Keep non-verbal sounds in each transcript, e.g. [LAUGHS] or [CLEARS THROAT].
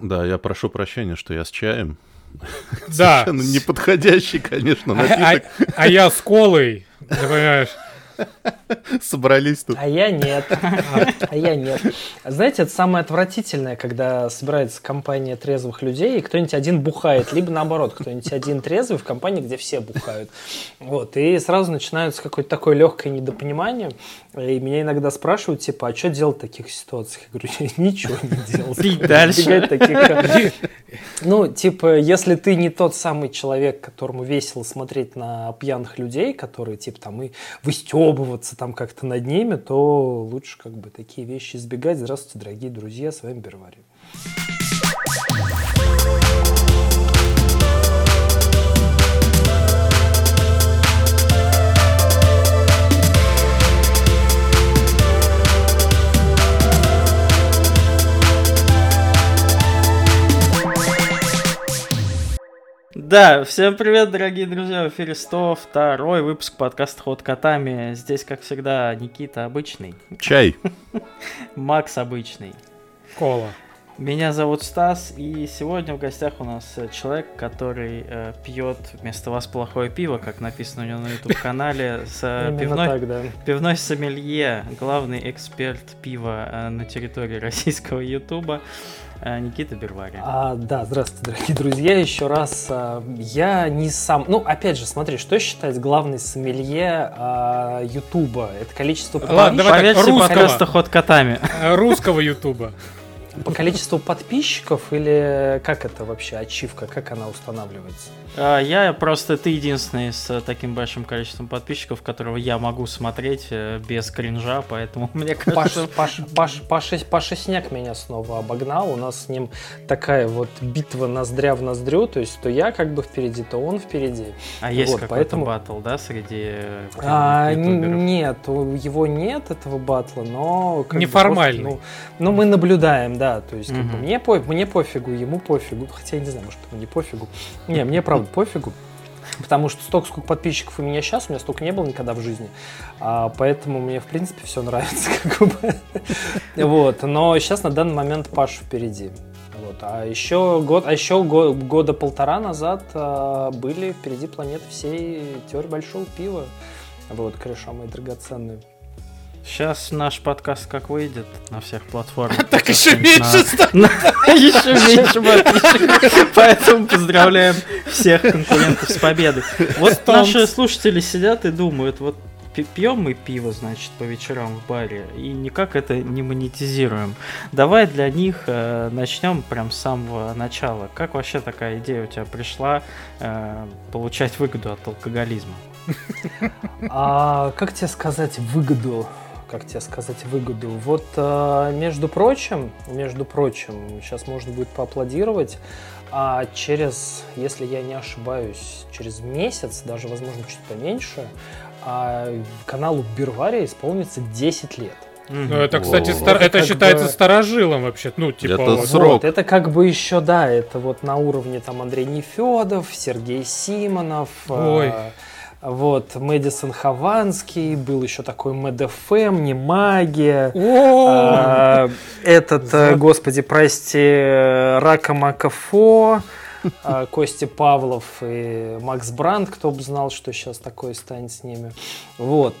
Да, я прошу прощения, что я с чаем. Да. [LAUGHS] Совершенно неподходящий, конечно, А, напиток. а- а я с колой, ты понимаешь? Собрались тут. А я нет. [LAUGHS] А я нет. Знаете, это самое отвратительное, когда собирается компания трезвых людей, и кто-нибудь один бухает, либо наоборот, кто-нибудь один трезвый в компании, где все бухают. Вот, и сразу начинается какое-то такое легкое недопонимание, и меня иногда спрашивают, типа, а что делать в таких ситуациях? Я говорю, ничего не делать. Пить дальше. Таких, ну, типа, если ты не тот самый человек, которому весело смотреть на пьяных людей, которые, типа, там, и выстебываться там как-то над ними, то лучше, как бы, такие вещи избегать. Здравствуйте, дорогие друзья, с вами Бервари. Да, всем привет, дорогие друзья, в эфире 102 выпуск подкаста «Ход котами». Здесь, как всегда, Никита обычный, Чай. [LAUGHS] Макс обычный. Кола. Меня зовут Стас, и сегодня в гостях у нас человек, который э, пьет вместо вас плохое пиво, как написано у него на YouTube-канале, с э, Именно пивной, так, да. пивной сомелье, главный эксперт пива э, на территории [LAUGHS] российского Ютуба, э, Никита Бервари. А, да, здравствуйте, дорогие друзья, еще раз. а, Я не сам... Ну, опять же, смотри, что считать главной сомелье а, Ютуба? Это количество Ладно, подписчиков? давай По так, русского. подкаста «Ход котами». [LAUGHS] Э, Русского Ютуба. По количеству подписчиков или как это вообще, ачивка, как она устанавливается? А, Я просто, ты единственный с э, таким большим количеством подписчиков, которого я могу смотреть э, без кринжа, поэтому [LAUGHS] мне Паш, кажется... Паш, Паш, Паша, Паша Сняк меня снова обогнал. У нас с ним такая вот битва ноздря в ноздрю. То есть то я как бы впереди, то он впереди. А есть вот, какой-то поэтому- батл, да, среди э, А, нет, у- его нет, этого батла, но... как бы Неформальный. просто, ну, ну, мы наблюдаем, да. То есть как бы, мне, по, мне пофигу, ему пофигу. Хотя я не знаю, может, ему не пофигу. Не, мне правда пофигу. Потому что столько, сколько подписчиков у меня сейчас, у меня столько не было никогда в жизни. А, поэтому мне, в принципе, все нравится. [LAUGHS] Как бы. вот. Но сейчас на данный момент Паша впереди. Вот. А еще, год, а еще го- года полтора назад а, были впереди планеты всей теории большого пива. Вот, кореша мои драгоценные. Сейчас наш подкаст как выйдет на всех платформах. [LAUGHS] Так еще На- меньше станет. [LAUGHS] Еще меньше подписчиков. [LAUGHS] Поэтому поздравляем всех конкурентов с победой. Вот наши слушатели сидят и думают, вот пьем мы пиво, значит, по вечерам в баре, и никак это не монетизируем. Давай для них э, начнем прям с самого начала. Как вообще такая идея у тебя пришла э, получать выгоду от алкоголизма? А как тебе сказать выгоду? Как тебе сказать выгоду? Вот, а, между прочим, между прочим, сейчас можно будет поаплодировать, а через, если я не ошибаюсь, через месяц, даже, возможно, чуть поменьше, а, каналу Бирвария исполнится 10 лет. Ну, это, кстати, О. стар- Это это считается бы- старожилом вообще. Ну, типа, Это вот. срок. Вот, это как бы еще, да, это вот на уровне там Андрей Нефедов, Сергей Симонов, Ой. э, вот, Мэдисон Хованский, был еще такой МДФМ, не магия. А, Этот, э, господи, прости, э, Рака Макафо, а, Костя Павлов и Макс Бранд, кто бы знал, что сейчас такое станет с ними. Вот.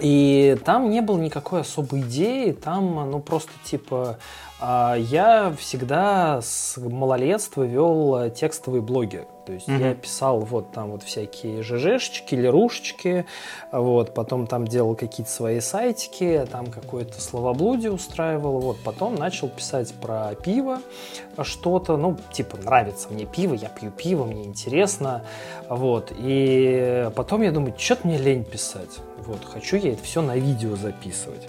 И там не было никакой особой идеи, там, ну, просто типа, я всегда с малолетства вел э, текстовые блоги. То есть Мгм. я писал вот там вот всякие ЖЖшечки, лерушечки, вот, потом там делал какие-то свои сайтики, там какое-то словоблудие устраивал, вот, потом начал писать про пиво что-то, ну, типа, нравится мне пиво, я пью пиво, мне интересно, вот, и потом я думаю, что-то мне лень писать, вот, хочу я это все на видео записывать.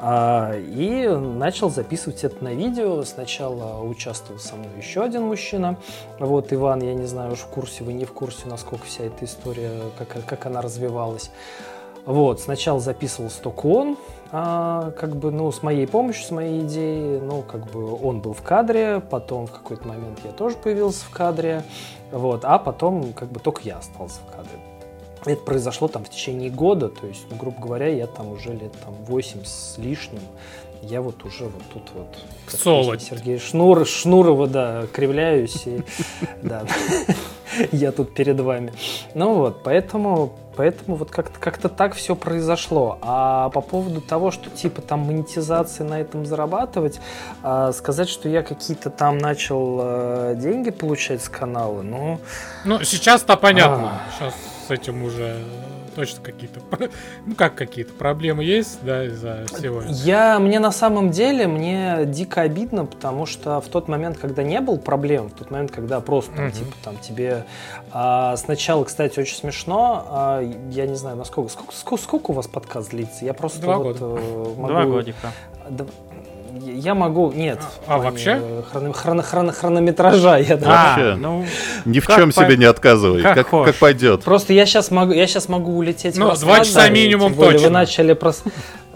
А, И начал записывать это на видео. Сначала участвовал со мной еще один мужчина. Вот, Иван, я не знаю, уж в курсе, вы не в курсе, насколько вся эта история, как, как она развивалась. Вот, сначала записывался только он, а, как бы, ну, с моей помощью, с моей идеей, ну, как бы он был в кадре, потом в какой-то момент я тоже появился в кадре, вот, а потом, как бы, только я остался в кадре. Это произошло там в течение года, то есть, ну, грубо говоря, я там уже лет там 8 с лишним Я вот уже вот тут вот... как Соло. песня Сергей Шнур, Шнурова, да, кривляюсь. И, да, я тут перед вами. Ну вот, поэтому, поэтому вот как-то как так все произошло. А по поводу того, что типа там монетизации на этом зарабатывать, а, сказать, что я какие-то там начал а, деньги получать с канала, ну... Ну, сейчас-то понятно. А. Сейчас с этим уже точно какие-то, [LAUGHS] ну как какие-то проблемы есть, да, из-за всего. этого. Я, мне на самом деле, мне дико обидно, потому что в тот момент, когда не был проблем, в тот момент, когда просто, там, Мгм. типа, там тебе а, сначала, кстати, очень смешно, а, я не знаю, насколько, сколько, сколько, сколько у вас подкаст длится? Я просто Два вот, года. э, могу... Два годика. Я могу, нет, А, плане, вообще? хроно- хроно- хроно- хронометража я да. Вообще. А, ну, Ни в чем по- себе не отказывай, как как, как пойдет. Просто я сейчас могу, я сейчас могу улететь. Ну, два часа минимум точно. Вы начали про с-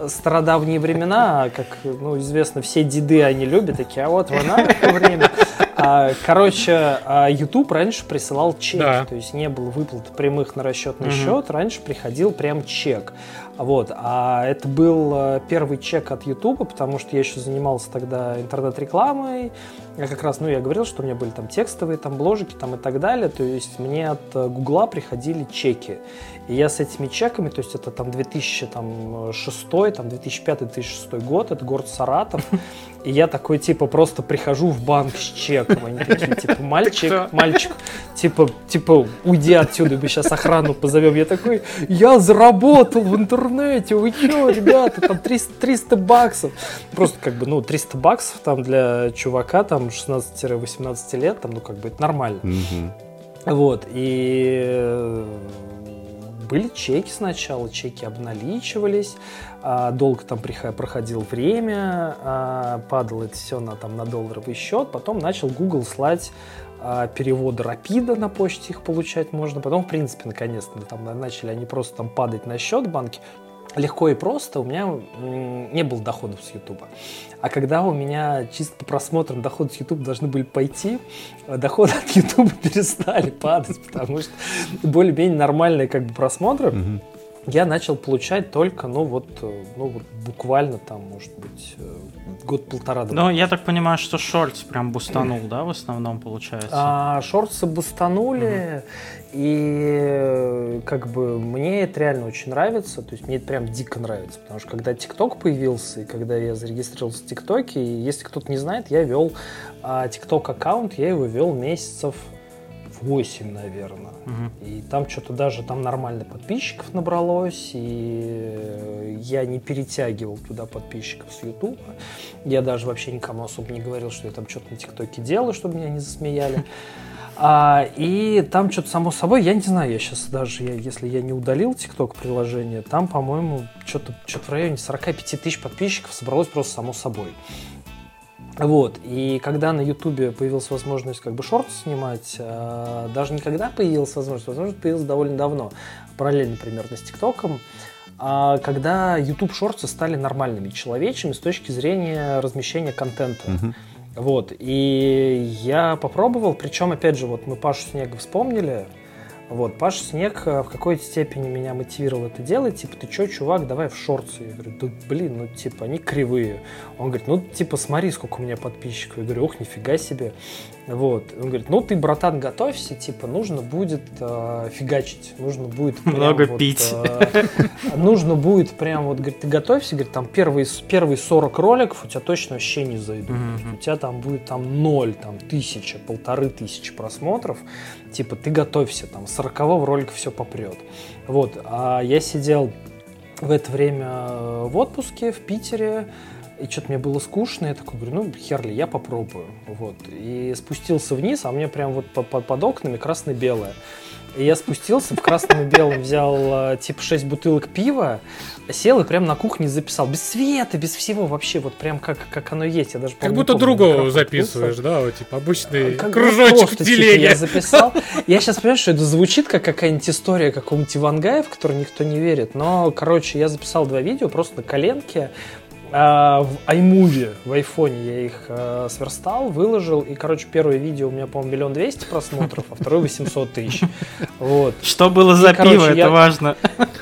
стародавние времена, а как, ну, известно, все деды они любят, такие, а вот в наше время. А, Короче, а, YouTube раньше присылал чек, Да. то есть не было выплат прямых на расчетный Мгм. счет, раньше приходил прям чек. Вот, а это был э, первый чек от YouTube, потому что я еще занимался тогда интернет-рекламой. Я как раз, ну, я говорил, что у меня были там текстовые, там бложики, там и так далее. То есть мне от э, Гугла приходили чеки. И я с этими чеками, то есть это там 2006, там 2005-2006 год, это город Саратов. И я такой, типа, просто прихожу в банк с чеком. Они такие, типа, мальчик, мальчик, типа, типа, уйди отсюда, мы сейчас охрану позовем. Я такой, я заработал в интернете, вы чё, ребята, там 300, 300 баксов. Просто как бы, ну, 300 баксов там для чувака, там, 16-18 лет, там, ну, как бы, это нормально. Вот, и э, были чеки сначала, чеки обналичивались, а, долго там проходило время, а, падало это все на, там, на долларовый счет, потом начал Google слать а, переводы рапида на почте их получать можно, потом, в принципе, наконец-то там на- начали они просто там падать на счет банки, легко и просто, у меня не было доходов с Ютуба. А когда у меня чисто по просмотрам доходы с YouTube должны были пойти, э, доходы от YouTube [LAUGHS] перестали падать, потому что более-менее нормальные как бы просмотры Мгм. Я начал получать только, ну вот, э, ну вот буквально там, может быть, э, год-полтора. ну, я так понимаю, что шортс прям бустанул, да, в основном получается? А, шорты бустанули, и э, как бы мне это реально очень нравится, то есть мне это прям дико нравится, потому что когда ТикТок появился, и когда я зарегистрировался в ТикТоке, и если кто-то не знает, я вел ТикТок аккаунт, я его вел месяцев 8, наверное. Мгм. И там что-то даже там нормально подписчиков набралось, и э, я не перетягивал туда подписчиков с Ютуба. Я даже вообще никому особо не говорил, что я там что-то на ТикТоке делаю, чтобы меня не засмеяли. А, и там что-то само собой, я не знаю, я сейчас даже, я- если я не удалил ТикТок приложение, там, по-моему, что-то что в районе 45 тысяч подписчиков собралось просто само собой. Вот, и когда на Ютубе появилась возможность как бы шорт снимать, э, даже никогда появилась возможность, возможность появилась довольно давно, параллельно примерно с ТикТоком, а когда YouTube шорты стали нормальными, человечными с точки зрения размещения контента. Мгм. Вот, и я попробовал, причем, опять же, вот мы Пашу Снега вспомнили, вот, Паша Снег э, в какой-то степени меня мотивировал это делать, типа, ты чё, чувак, давай в шорты. Я говорю, да блин, ну, типа, они кривые. Он говорит, ну, типа, смотри, сколько у меня подписчиков. Я говорю, ох, нифига себе. Вот, он говорит, ну, ты, братан, готовься, типа, нужно будет э, фигачить, нужно будет прям Много вот, пить. э, нужно будет прям, вот, говорит, ты готовься, говорит, там, первые, первые 40 роликов у тебя точно вообще не зайдут. Есть у тебя там будет там ноль, там, тысяча, полторы тысячи просмотров, типа, ты готовься, там, с 40 ролика все попрет. Вот, а я сидел в это время э, в отпуске в Питере, и что-то мне было скучно, я такой говорю, ну, херли, я попробую. Вот. И спустился вниз, а меня прям вот по- по- под окнами красно-белое. И я спустился, в красном и белом взял э, типа 6 бутылок пива, сел и прям на кухне записал. Без света, без всего вообще, вот прям как, как оно есть. Я даже, Как будто помню, другого записываешь, да, вот, типа обычный Как бы кружочек просто, в типа, я записал. Я сейчас понимаю, что это звучит как какая-нибудь история какого-нибудь Ивангая, в которую никто не верит. Но, короче, я записал два видео просто на коленке. А, в iMovie, в айфоне я их а, сверстал, выложил. И, короче, первое видео у меня, по-моему, миллион двести просмотров, а второе 800 тысяч. [LAUGHS] Вот. Что было за короче, пиво, я- это важно. [LAUGHS]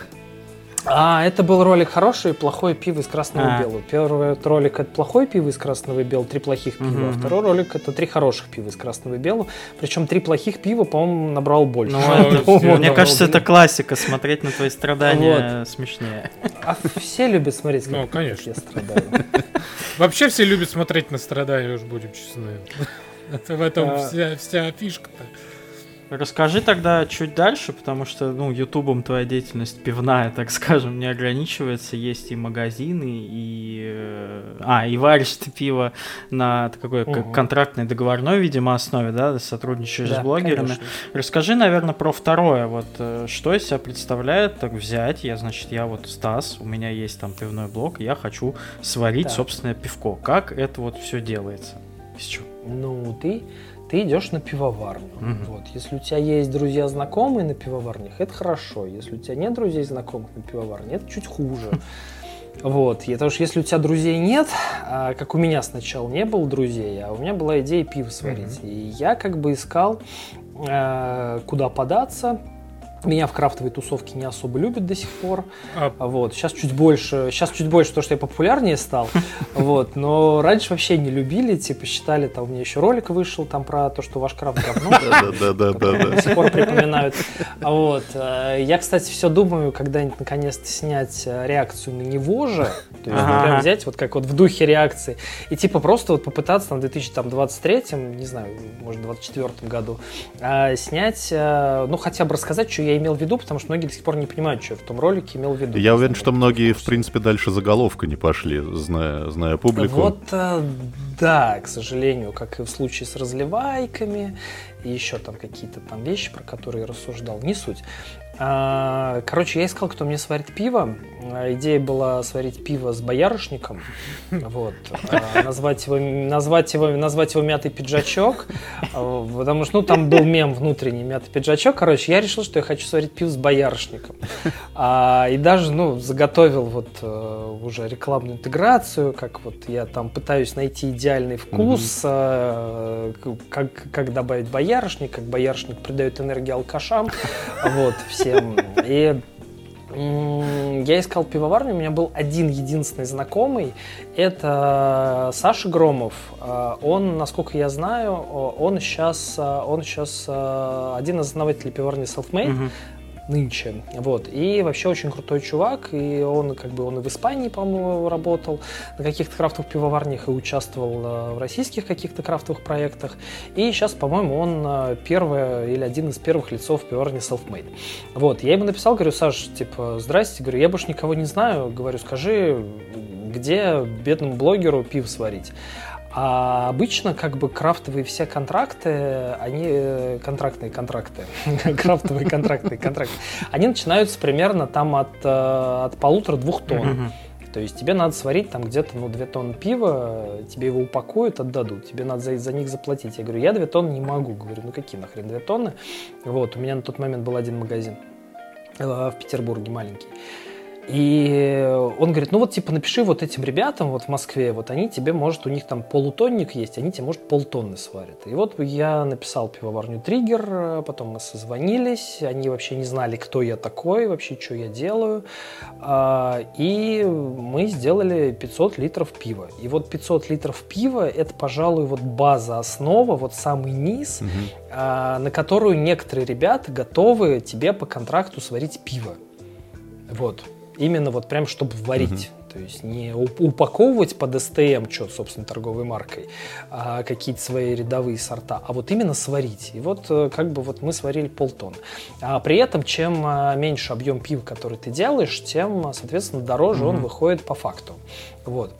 А, это был ролик хороший, плохое пиво из красного А. и белого. Первый ролик это плохое пиво из красного и белого, три плохих пива. Мгм, А второй ролик это три хороших пива из красного и белого. Причем три плохих пива, по-моему, набрал больше. Ну. [LAUGHS] Мне кажется, это классика, смотреть на твои страдания смешнее. А все любят смотреть, как Ну, конечно. я страдаю. [LAUGHS] Вообще все любят смотреть на страдания, уж будем честны. [LAUGHS] Это в этом А. вся, вся фишка-то. Расскажи тогда чуть дальше, потому что, ну, ютубом твоя деятельность пивная, так скажем, не ограничивается. Есть и магазины, и... э, А, и варишь ты пиво на какой Мгм. контрактной договорной, видимо, основе, да, сотрудничаешь с Да, блогерами. конечно. Расскажи, наверное, про второе. Вот э, что из себя представляет так взять? Я, значит, я вот Стас, у меня есть там пивной блог, я хочу сварить Так. собственное пивко. Как это вот все делается? Из чего? Ну, ты, ты идешь на пивоварню. Мгм. Вот. Если у тебя есть друзья знакомые на пивоварнях, это хорошо. Если у тебя нет друзей знакомых на пивоварне, это чуть хуже. Вот, и потому что если у тебя друзей нет, а, как у меня сначала не было друзей, а у меня была идея пиво сварить. И я как бы искал, э, куда податься. Меня в крафтовой тусовке не особо любят до сих пор. А, Вот, сейчас чуть больше, сейчас чуть больше, потому что я популярнее стал, [LAUGHS] вот, но раньше вообще не любили, типа считали, там у меня еще ролик вышел там про то, что ваш крафт говно, [LAUGHS] Да-да-да-да-да. [LAUGHS] до сих пор припоминают. Вот, э, я, кстати, все думаю, когда-нибудь наконец-то снять э, реакцию на него же, то есть прям взять вот как вот в духе реакции и типа просто вот попытаться там в 2023, не знаю, может, 24 году э, снять, ну хотя бы рассказать, что я имел в виду, потому что многие до сих пор не понимают, что я в том ролике имел в виду. Я уверен, что многие, в принципе, дальше заголовка не пошли, зная, зная публику. Вот, э, да, к сожалению, как и в случае с разливайками, и еще там какие-то там вещи, про которые я рассуждал, не суть. А, Короче, я искал, кто мне сварит пиво. А, Идея была сварить пиво с боярышником. [LAUGHS] Вот. А, Назвать его, назвать его, назвать его мятый пиджачок. Потому что, ну, там был мем внутренний мятый пиджачок. Короче, я решил, что я хочу сварить пиво с боярышником. И даже, ну, заготовил вот э, уже рекламную интеграцию, как вот я там пытаюсь найти идеальный вкус, как, как добавить боярышник, как боярышник придает энергию алкашам, вот, всем. И я искал пивоварню, у меня был один единственный знакомый, это Саша Громов. Э, Он, насколько я знаю, он сейчас, он сейчас один из основателей пивоварни Selfmade, Мгм. Нынче. Вот. И вообще очень крутой чувак. И он как бы он и в Испании, по-моему, работал на каких-то крафтовых пивоварнях и участвовал э, в российских каких-то крафтовых проектах. И сейчас, по-моему, он э, первый или один из первых лицов пивоварни Selfmade. Вот. Я ему написал, говорю, Саш, типа, здрасте, говорю, я больше никого не знаю. Говорю, скажи, где бедному блогеру пиво сварить? А обычно как бы крафтовые все контракты, они э, контрактные контракты, [LAUGHS] крафтовые контрактные контракты, они начинаются примерно там от, э, от полутора-двух тонн. То есть тебе надо сварить там где-то ну, 2 тонны пива, тебе его упакуют, отдадут, тебе надо за, за них заплатить. Я говорю, я 2 тонны не могу. Говорю, ну какие нахрен 2 тонны? Вот, у меня на тот момент был один магазин э, в Петербурге маленький. И он говорит, ну вот типа напиши вот этим ребятам вот в Москве, вот они тебе, может, у них там полутонник есть, они тебе, может, полтонны сварят. И вот я написал пивоварню Триггер, э, потом мы созвонились, они вообще не знали, кто я такой, вообще, что я делаю. А, И мы сделали 500 литров пива. И вот 500 литров пива – это, пожалуй, вот база, основа, вот самый низ, а, на которую некоторые ребята готовы тебе по контракту сварить пиво. Вот. Именно вот прям, чтобы варить. То есть не уп- упаковывать под СТМ, что, собственно, торговой маркой, а какие-то свои рядовые сорта, а вот именно сварить. И вот э, как бы вот мы сварили полтонны. А при этом, чем а, меньше объем пива, который ты делаешь, тем, а, соответственно, дороже он Мгм. выходит по факту. Вот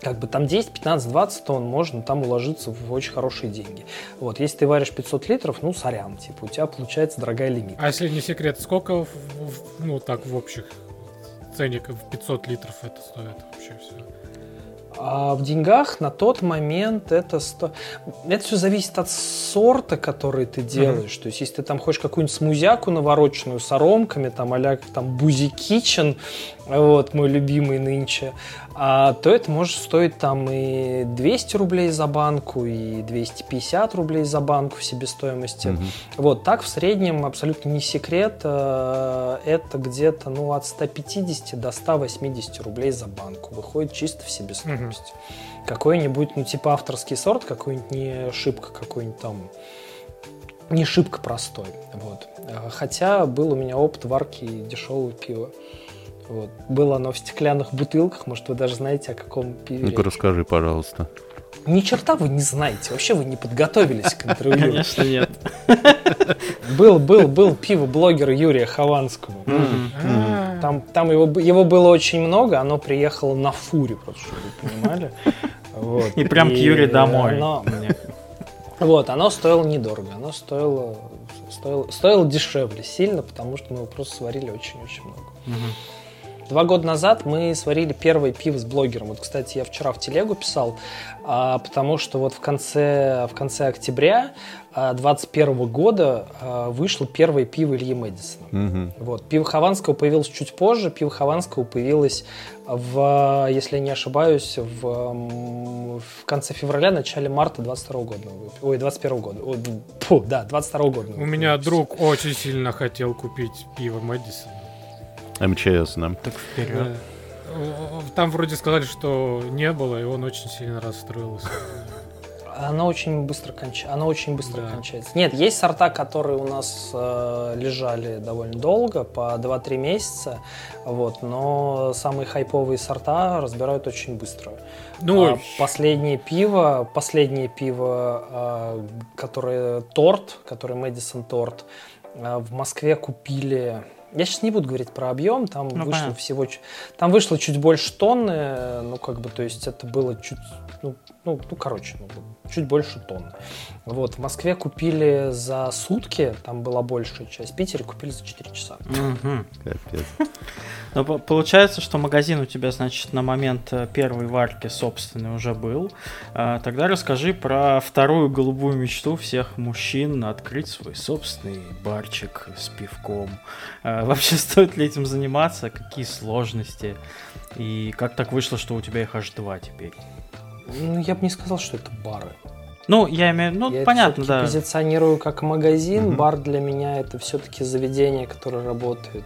как бы там 10, 15, 20 тонн можно там уложиться в очень хорошие деньги. Вот, если ты варишь 500 литров, ну, сорян, типа, у тебя получается дорогая лимит. а если не секрет, сколько, ну так, в общих ценниках в 500 литров это стоит вообще все? А в деньгах на тот момент это... Сто... Это все зависит от сорта, который ты делаешь. Mm-hmm. То есть, если ты там хочешь какую-нибудь смузяку навороченную с аромками, там, а там Бузи Кичен, вот, мой любимый нынче, а, то это может стоить там и 200 рублей за банку, и 250 рублей за банку в себестоимости. Mm-hmm. Вот, так в среднем, абсолютно не секрет, э, это где-то, ну, от 150 до 180 рублей за банку. Выходит чисто в себестоимость. Mm-hmm. Какой-нибудь, ну, типа авторский сорт, какой-нибудь не шибко, какой-нибудь там не шибко простой. Вот. Хотя был у меня опыт варки дешевого пива. Вот. Было оно в стеклянных бутылках, может, вы даже знаете, о каком пиве Ну-ка, расскажи, пожалуйста. Ни черта вы не знаете, вообще вы не подготовились к интервью. Конечно, нет. Был, был, был пиво-блогер Юрия Хованского. Там, там его, его было очень много, оно приехало на фуре, просто чтобы вы понимали. Вот. И прям к Юре домой. Оно, вот, оно стоило недорого, оно стоило, стоило, стоило дешевле сильно, потому что мы его просто сварили очень-очень много. Два года назад мы сварили первое пиво с блогером. Вот, кстати, я вчера в телегу писал, а, потому что вот в конце, в конце октября 2021 а, года а, вышло первое пиво Ильи Мэдисона. Угу. Вот. Пиво Хованского появилось чуть позже. Пиво Хованского появилось в, если я не ошибаюсь, в, в конце февраля, начале марта 22 года. Ой, 21 года. Ой, фу, да, 22 года. У меня друг очень сильно хотел купить пиво Мэдисона. МЧС, да? Так вперед. Там вроде сказали, что не было, и он очень сильно расстроился. Оно очень быстро, конч... оно очень быстро да. кончается. Нет, есть сорта, которые у нас э, лежали довольно долго, по 2-3 месяца, вот, но самые хайповые сорта разбирают очень быстро. Ну, а последнее пиво, последнее пиво, э, которое торт, который Мэдисон торт, э, в Москве купили я сейчас не буду говорить про объем, там ну, вышло понятно. всего, там вышло чуть больше тонны, ну как бы, то есть это было чуть, ну, ну, ну короче, ну, чуть больше тонны. Вот в Москве купили за сутки, там была большая часть, в Питере купили за 4 часа. Капец. Но ну, получается, что магазин у тебя, значит, на момент э, первой варки собственный уже был. А, тогда расскажи про вторую голубую мечту всех мужчин открыть свой собственный барчик с пивком. А, вообще [LAUGHS] стоит ли этим заниматься? Какие сложности? И как так вышло, что у тебя их аж два теперь? Ну, я бы не сказал, что это бары. Ну, я имею, ну, я понятно, да. позиционирую как магазин. Угу. Бар для меня это все-таки заведение, которое работает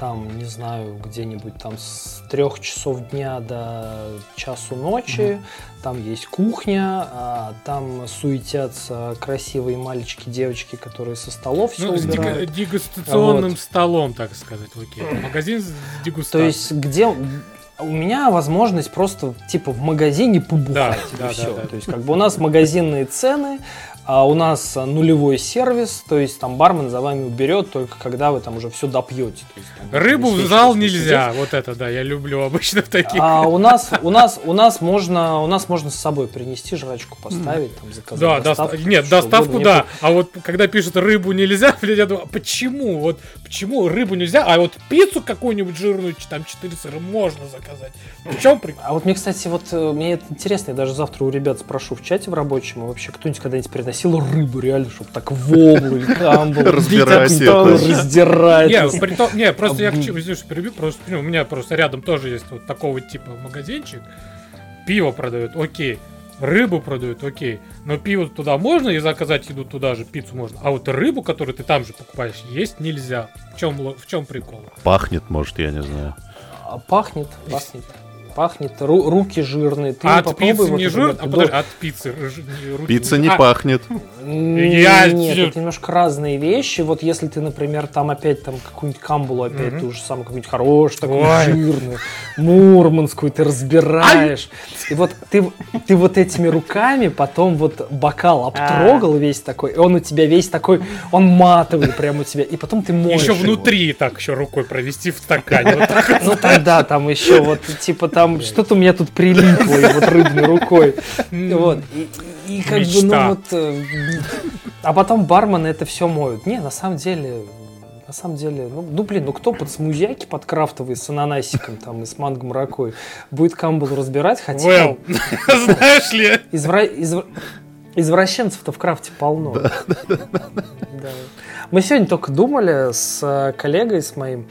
там, не знаю, где-нибудь там с трех часов дня до часу ночи, mm там есть кухня, а там суетятся красивые мальчики, девочки, которые со столов все ну, убирают. С дегустационным вот. столом, так сказать, окей. Магазин с дегустацией. То есть где у меня возможность просто типа в магазине побухать да, и да, все. Да, да. То есть как бы у нас магазинные цены, а у нас нулевой сервис, то есть там бармен за вами уберет только когда вы там уже все допьете. есть, там, Рыбу в зал нельзя, сидеть. вот это да, я люблю обычно таких. А у нас у нас у нас можно у нас можно с собой принести жрачку поставить, там заказать. Да, доставку, доста- нет, доставку угодно. да. А вот когда пишут рыбу нельзя, [LAUGHS] я думаю, а почему вот почему рыбу нельзя, а вот пиццу какую-нибудь жирную там 4 сыра можно заказать. В чем прикол? А вот мне кстати вот э, мне это интересно, я даже завтра у ребят спрошу в чате в рабочем, вообще кто-нибудь когда-нибудь приносил приносил рыбу, реально, чтобы так в облу или камбл. [LAUGHS] Разбирать Раздирать. Не, не, просто я хочу, извините, перебью, просто у меня просто рядом тоже есть вот такого типа магазинчик. Пиво продают, окей. Рыбу продают, окей. Но пиво туда можно и заказать еду туда же, пиццу можно. А вот рыбу, которую ты там же покупаешь, есть нельзя. В чем, в чем прикол? Пахнет, может, я не знаю. А, пахнет, пахнет пахнет, ру- руки жирные. Ты а от пиццы вот, не жир, а подожди, от пиццы руки Пицца не а, пахнет. Я... Нет, это немножко разные вещи. Вот если ты, например, там опять там какую-нибудь камбулу, опять угу. ту же самую какую-нибудь хорошую, такую Ой. жирную, мурманскую, ты разбираешь. И вот ты, ты вот этими руками потом вот бокал обтрогал а. весь такой, и он у тебя весь такой, он матовый прям у тебя, и потом ты моешь Еще внутри так еще рукой провести в стакане. Ну тогда там еще вот типа там что-то у меня тут прилипло и вот рыбной рукой. Вот. И, и как бы, ну вот... Э, а потом бармены это все моют. Не, на самом деле, на самом деле, ну, ну блин, ну кто под смузяки, под крафтовые с ананасиком там и с манго маракой будет камбул разбирать, хотя Well, [LAUGHS] знаешь ли? извра- изв- извращенцев-то в крафте полно. Да. Мы сегодня только думали с э, коллегой, с моим,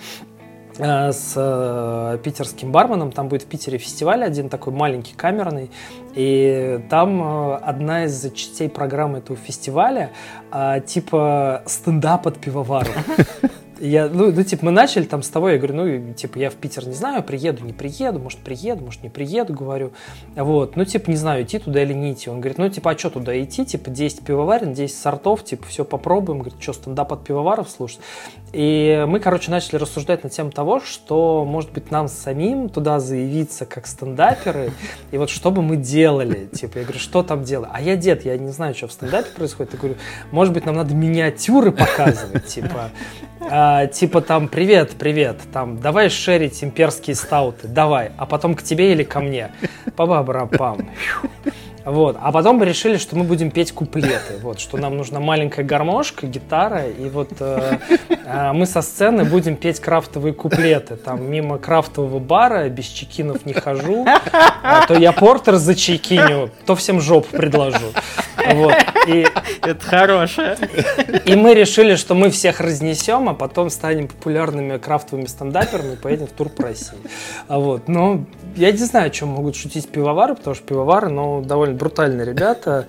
с э, питерским барменом, там будет в Питере фестиваль один такой маленький, камерный, и там э, одна из частей программы этого фестиваля э, типа стендап от пивоваров. [LAUGHS] Я, ну, ну, типа, мы начали там с того, я говорю, ну, типа, я в Питер не знаю, приеду, не приеду, может, приеду, может, не приеду, говорю. Вот, ну, типа, не знаю, идти туда или не идти. Он говорит, ну, типа, а что туда идти? Типа, 10 пивоварен, 10 сортов, типа, все попробуем. Говорит, что, стендап от пивоваров слушать? И мы, короче, начали рассуждать на тему того, что, может быть, нам самим туда заявиться как стендаперы, и вот что бы мы делали? Типа, я говорю, что там делать? А я дед, я не знаю, что в стендапе происходит. Я говорю, может быть, нам надо миниатюры показывать, типа, а, типа там, привет, привет, там, давай шерить имперские стауты, давай, а потом к тебе или ко мне? Па-ба-бра-пам. Вот. А потом мы решили, что мы будем петь куплеты. Вот, что нам нужна маленькая гармошка, гитара, и вот э, э, мы со сцены будем петь крафтовые куплеты. Там мимо крафтового бара без чекинов не хожу. А то я портер за чекиню, то всем жопу предложу. Вот. И, Это хорошее. и мы решили, что мы всех разнесем, а потом станем популярными крафтовыми стендаперами и поедем в тур по России. А вот, но я не знаю, о чем могут шутить пивовары, потому что пивовары, ну, довольно брутальные ребята.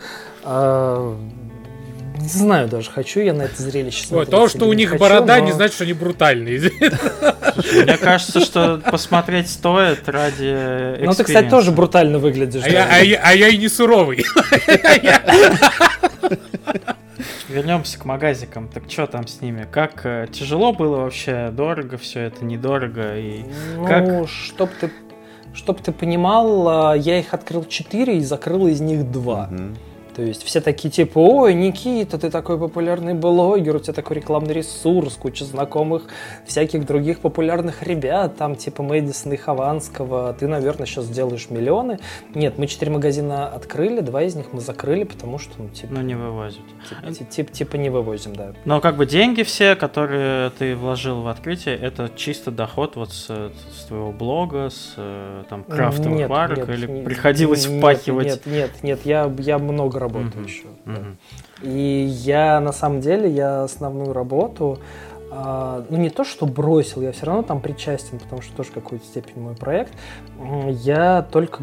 Не знаю даже, хочу я на это зрелище Ой, смотреть то, что у них хочу, борода, но- не значит, что они брутальные. Мне кажется, что посмотреть стоит ради Ну, ты, кстати, тоже брутально выглядишь. А я, да. а я- а я и не суровый. Вернемся к магазикам. Так что там с ними? Как э, тяжело было вообще? Дорого все это, недорого? И Ну, как- чтоб ты, чтоб ты понимал, а, я их открыл 4 и закрыл из них 2. Мгм. То есть все такие типа, ой, Никита, ты такой популярный блогер, у тебя такой рекламный ресурс, куча знакомых всяких других популярных ребят, там типа Мэдисона и Хованского, ты, наверное, сейчас сделаешь миллионы. Нет, мы четыре магазина открыли, два из них мы закрыли, потому что, ну, типа, ну, не вывозят. типа, ти- типа, типа не вывозим, да. Но как бы деньги все, которые ты вложил в открытие, это чисто доход вот с, с твоего блога, с э, там крафтовых Нет, марок, нет, или не- приходилось нет, впахивать? Нет, нет, нет, я, я много работаю Мгм, еще. да. мгм. И я на самом деле, я основную работу, а, ну не то, что бросил, я все равно там причастен, потому что тоже в какой-то степени мой проект. Я только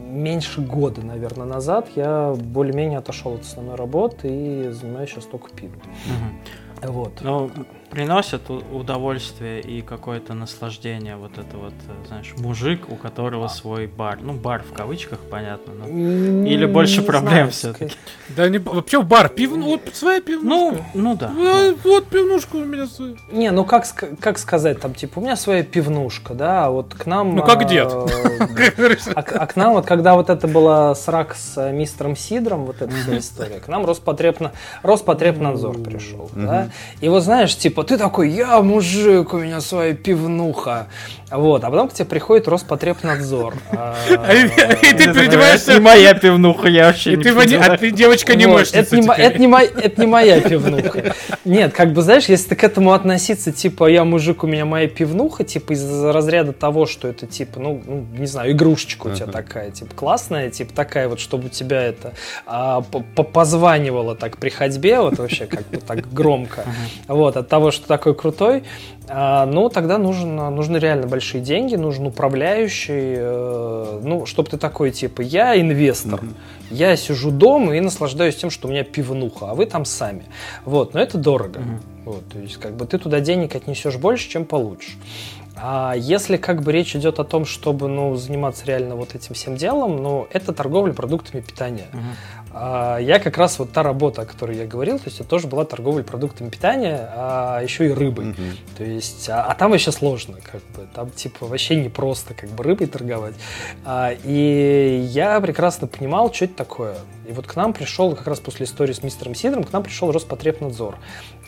меньше года, наверное, назад я более-менее отошел от основной работы и занимаюсь сейчас только пивом. Мгм. Вот. Ну, приносит у- удовольствие и какое-то наслаждение вот это вот, э, знаешь, мужик, у которого свой бар. Ну, бар в кавычках, понятно. но- Или больше не проблем сказать. Да не, вообще в бар, пивну, вот своя Ну, пивнушка. ну да. А, Вот пивнушка у меня своя. Не, ну как, как сказать, там, типа, у меня своя пивнушка, да, а вот к нам... Ну, как а, дед. [LAUGHS] А, к- а к нам, вот когда вот это была срак с э, мистером Сидром, вот эта вся история, к нам Роспотребна... Роспотребнадзор пришел, да, и вот знаешь, типа, ты такой, я мужик, у меня своя пивнуха, вот, а потом к тебе приходит Роспотребнадзор. [LAUGHS] а, и ты Это переодеваешься- Не моя пивнуха, я вообще не а понимаю. ты девочка не мощница это, не, это, это моя пивнуха. Нет, как бы, знаешь, если ты к этому относиться, типа, я мужик, у меня моя пивнуха, типа, из разряда того, что это, типа, ну, ну, не знаю, игрушечка у тебя такая, типа, классная, типа, такая вот, чтобы у тебя это а, позванивало так при ходьбе, вот вообще как бы так громко, вот, от того, что такой крутой, а, ну, тогда нужен, нужны реально большие деньги, нужен управляющий, э, ну, чтобы ты такой, типа, я инвестор, Мгм. я сижу дома и наслаждаюсь тем, что у меня пивнуха, а вы там сами. Вот, но это дорого. Мгм. Вот, то есть, как бы ты туда денег отнесешь больше, чем получишь. А если как бы речь идет о том, чтобы ну, заниматься реально вот этим всем делом, ну, это торговля продуктами питания. Мгм. А я как раз вот та работа, о которой я говорил, то есть это тоже была торговля продуктами питания, а еще и рыбой. Мгм. То есть, а, а там вообще сложно, как бы, там типа вообще не просто как бы рыбой торговать. А, и я прекрасно понимал, что это такое. И вот к нам пришел, как раз после истории с мистером Сидром, к нам пришел Роспотребнадзор.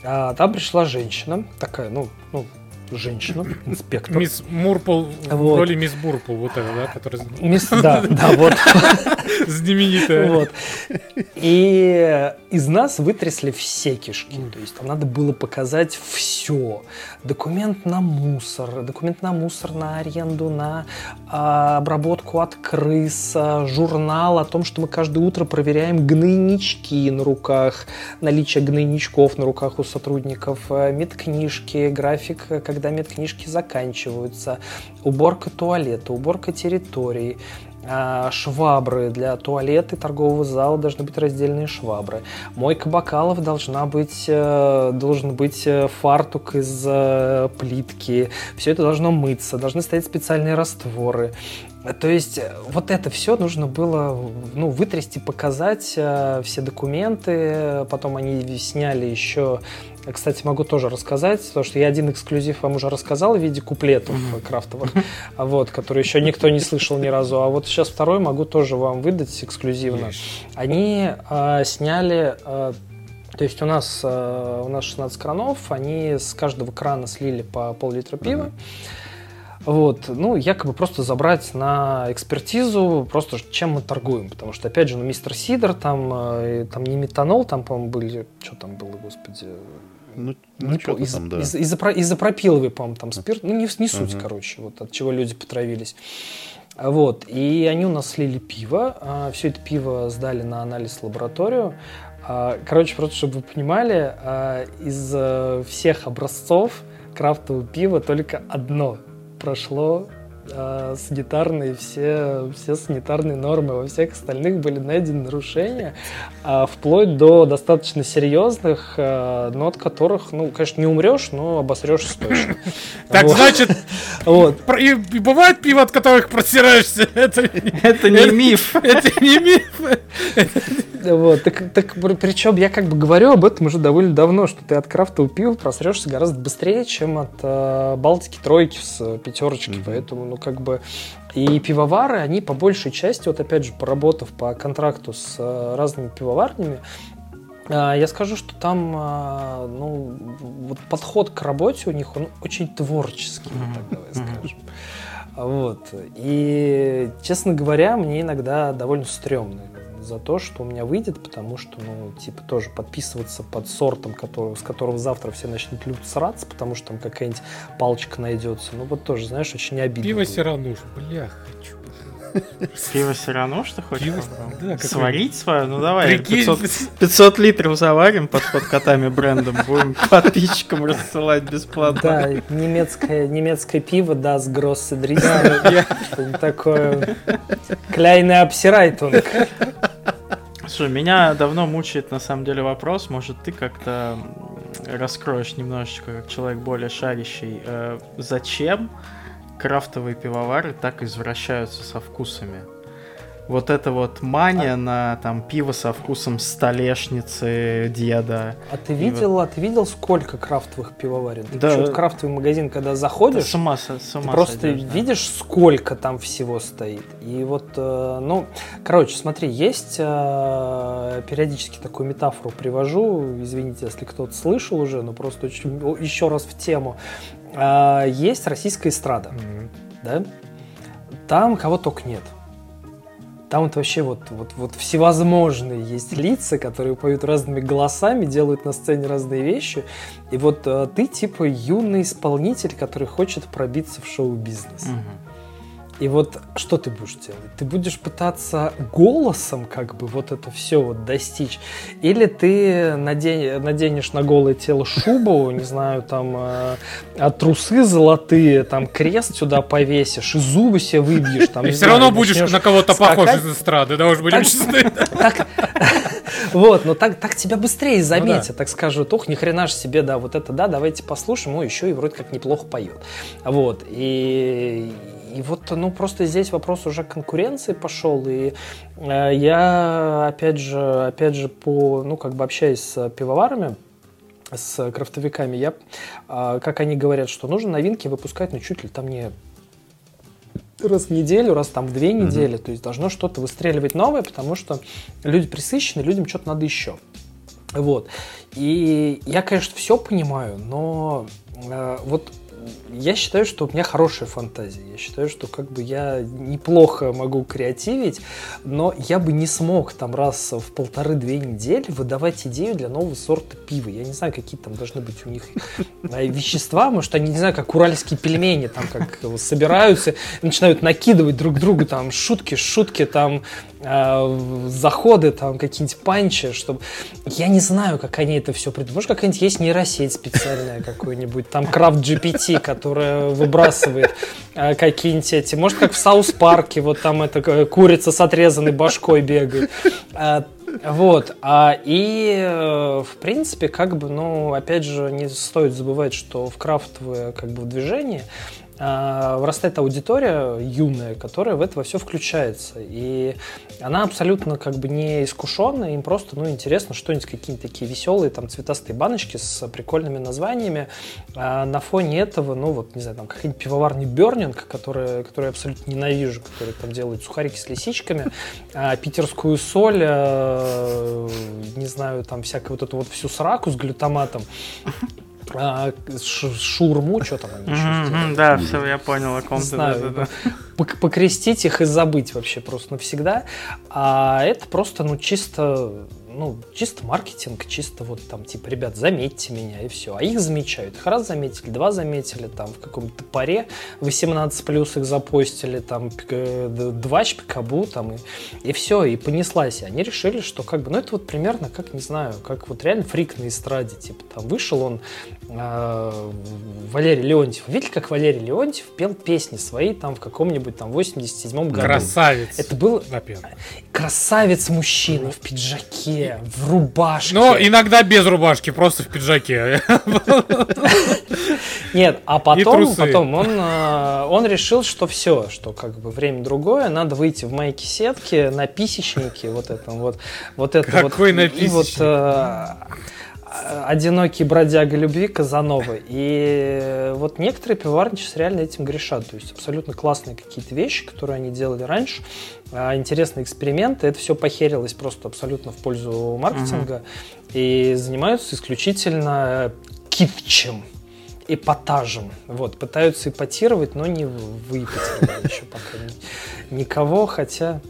А, там пришла женщина, такая, ну, ну женщину, инспектор. Мисс Мурпл в Вот. роли мисс Бурпл, вот это, да, которая Мисс- Да, да, вот. [LAUGHS] знаменитая. Вот. И из нас вытрясли все кишки. То есть там надо было показать все. Документ на мусор, документ на мусор, на аренду, на а, обработку от крыс, а, журнал о том, что мы каждое утро проверяем гнойнички на руках, наличие гнойничков на руках у сотрудников, а, медкнижки, график, а, когда медкнижки заканчиваются, уборка туалета, уборка территории, а, швабры для туалета и торгового зала должны быть раздельные швабры. Мойка бокалов должна быть, э, должен быть э, фартук из э, плитки. Все это должно мыться, должны стоять специальные растворы. То есть вот это все нужно было ну, вытрясти, показать все документы. Потом они сняли еще кстати, могу тоже рассказать, потому что я один эксклюзив вам уже рассказал в виде куплетов Мгм. крафтовых, [LAUGHS] вот, которые еще никто не слышал ни разу. А вот сейчас второй могу тоже вам выдать эксклюзивно. Они э, сняли, э, то есть у нас, э, у нас 16 кранов, они с каждого крана слили по пол-литра пива. Вот, ну, якобы просто забрать на экспертизу, просто чем мы торгуем, потому что, опять же, ну, мистер Сидор, там, э, там не метанол, там, по-моему, были, что там было, господи, Ну, не ну по- что-то из- там, да. из- изопро- изопропиловый, по-моему, там спирт. Ну, не, не суть, Ага. короче, вот от чего люди потравились. А Вот. И они у нас слили пиво. Все это пиво сдали на анализ в лабораторию. А, Короче, просто чтобы вы понимали, а, из э, всех образцов крафтового пива только одно прошло а, санитарные, все, все санитарные нормы. Во всех остальных были найдены нарушения, а, вплоть до достаточно серьезных, а, но от которых, ну, конечно, не умрешь, но обосрешься точно. [LAUGHS] Так, значит, [LAUGHS] Вот. и, бывает пиво, от которых просираешься. [LAUGHS] Это не миф. это не миф. Вот, так, так причем я как бы говорю об этом уже довольно давно, что ты от крафтового пива просрешься гораздо быстрее, чем от э, Балтики тройки с э, пятерочки, Мгм. поэтому, ну, как бы... И пивовары, они по большей части, вот опять же, поработав по контракту с э, разными пивоварнями, а, Я скажу, что там а, ну, вот подход к работе у них он очень творческий, Мгм. так давай скажем. А Вот. И, честно говоря, мне иногда довольно стрёмно за то, что у меня выйдет, потому что, ну, типа, тоже подписываться под сортом, который, с которого завтра все начнут люто сраться, потому что там какая-нибудь палочка найдется. Ну, вот тоже, знаешь, очень обидно. Пиво будет. сирануш, бля, хочу. Пиво все равно, что хочешь Пиво, да, Сварить свое? Ну давай, Прикинь, 500, 500 литров заварим под, под котами брендом, будем подписчикам рассылать бесплатно. Да, немецкое, немецкое пиво, да, с Гроссе Что-нибудь такое. Кляйный обсирайтунг. Слушай, меня давно мучает на самом деле вопрос, может ты как-то раскроешь немножечко, как человек более шарящий, э, зачем крафтовые пивовары так извращаются со вкусами? Вот это вот мания на там пиво со вкусом столешницы деда. А ты видел, а ты видел, сколько крафтовых пивоварен? Ты Да. в крафтовый магазин, когда Ты заходишь, с ума, с ты ума просто сойдешь, да. видишь, сколько там всего стоит. И вот, э, ну, короче, смотри, есть э, периодически такую метафору привожу, извините, если кто-то слышал уже, но просто очень, еще раз в тему. А, есть российская эстрада. Мгм. да, там кого только нет. Там вот вообще вот, вот, вот всевозможные есть лица, которые поют разными голосами, делают на сцене разные вещи. И вот э, ты типа юный исполнитель, который хочет пробиться в шоу-бизнес. Мгм. И вот что ты будешь делать? Ты будешь пытаться голосом как бы вот это все вот достичь? Или ты надень- наденешь на голое тело шубу, [LAUGHS] не знаю, там э, а трусы золотые, там крест сюда повесишь, и зубы себе выбьешь. Там, И все знаю, равно будешь на кого-то похож из эстрады, да уж будем честны. [LAUGHS] [LAUGHS] Вот, но так, так тебя быстрее заметят, Ну да. так скажут, ох, ни хрена ж себе, да, вот это да, давайте послушаем, о, еще и вроде как неплохо поет. Вот, и, и вот, ну, просто здесь вопрос уже конкуренции пошел, и э, я, опять же, опять же, по, ну, как бы общаясь с пивоварами, с крафтовиками, я, а, как они говорят, что нужно новинки выпускать, ну, чуть ли там не раз в неделю, раз там в две недели. То есть должно что-то выстреливать новое, потому что люди присыщены, людям что-то надо еще. Вот. И я, конечно, все понимаю, но э, вот я считаю, что у меня хорошая фантазия. Я считаю, что как бы я неплохо могу креативить, но я бы не смог там раз в полторы-две недели выдавать идею для нового сорта пива. Я не знаю, какие там должны быть у них э, вещества, может, они, не знаю, как уральские пельмени, там как собираются, начинают накидывать друг другу там шутки, шутки, там э, заходы, там какие-нибудь панчи, чтобы... Я не знаю, как они это все придумают. Может, какая-нибудь есть нейросеть специальная какой-нибудь, там Крафт GPT, которая выбрасывает э, какие-нибудь эти... Может, как в South Park е, вот там эта э, курица с отрезанной башкой бегает. Э, вот, а, и, э, в принципе, как бы, ну, опять же, не стоит забывать, что в крафтовое, как бы, а, вырастает аудитория юная, которая в это все включается. И она абсолютно как бы не искушенная, им просто ну, интересно что-нибудь, какие-нибудь такие веселые там цветастые баночки с прикольными названиями. А на фоне этого, ну вот, не знаю, там какая-нибудь пивоварня Бернинг, которая, которую я абсолютно ненавижу, которая там делает сухарики с лисичками, а питерскую соль, а, не знаю, там всякую вот эту вот всю сраку с глютаматом а, шурму, что там они еще Да, все, я понял, о ком ты. Знаю, покрестить их и забыть вообще просто навсегда. А это просто, ну, чисто ну, чисто маркетинг, чисто вот там, типа, ребят, заметьте меня, и все. А их замечают. Их раз заметили, два заметили, там, в каком-то паре 18 плюс их запостили, там, два пикабу, там, и, и все, и понеслась. И они решили, что, как бы, ну, это вот примерно, как, не знаю, как вот реально фрик на эстраде, типа, там, вышел он, э, Валерий Леонтьев. Видели, как Валерий Леонтьев пел песни свои, там, в каком-нибудь, там, 87-м году? Красавец. Это был... Красавец мужчина в пиджаке, в рубашке. Но иногда без рубашки, просто в пиджаке. Нет, а потом, потом он, э, он решил, что все, что как бы время другое, надо выйти в майке сетки на писечнике, вот это вот, вот это Какой вот. на и вот э, одинокий бродяга любви Казанова. И вот некоторые пивоварни сейчас реально этим грешат. То есть абсолютно классные какие-то вещи, которые они делали раньше, а, интересные эксперименты. Это все похерилось просто абсолютно в пользу маркетинга. Uh-huh. И занимаются исключительно китчем эпатажем. Вот, пытаются эпатировать, но не выпотировали [LAUGHS] еще пока никого, хотя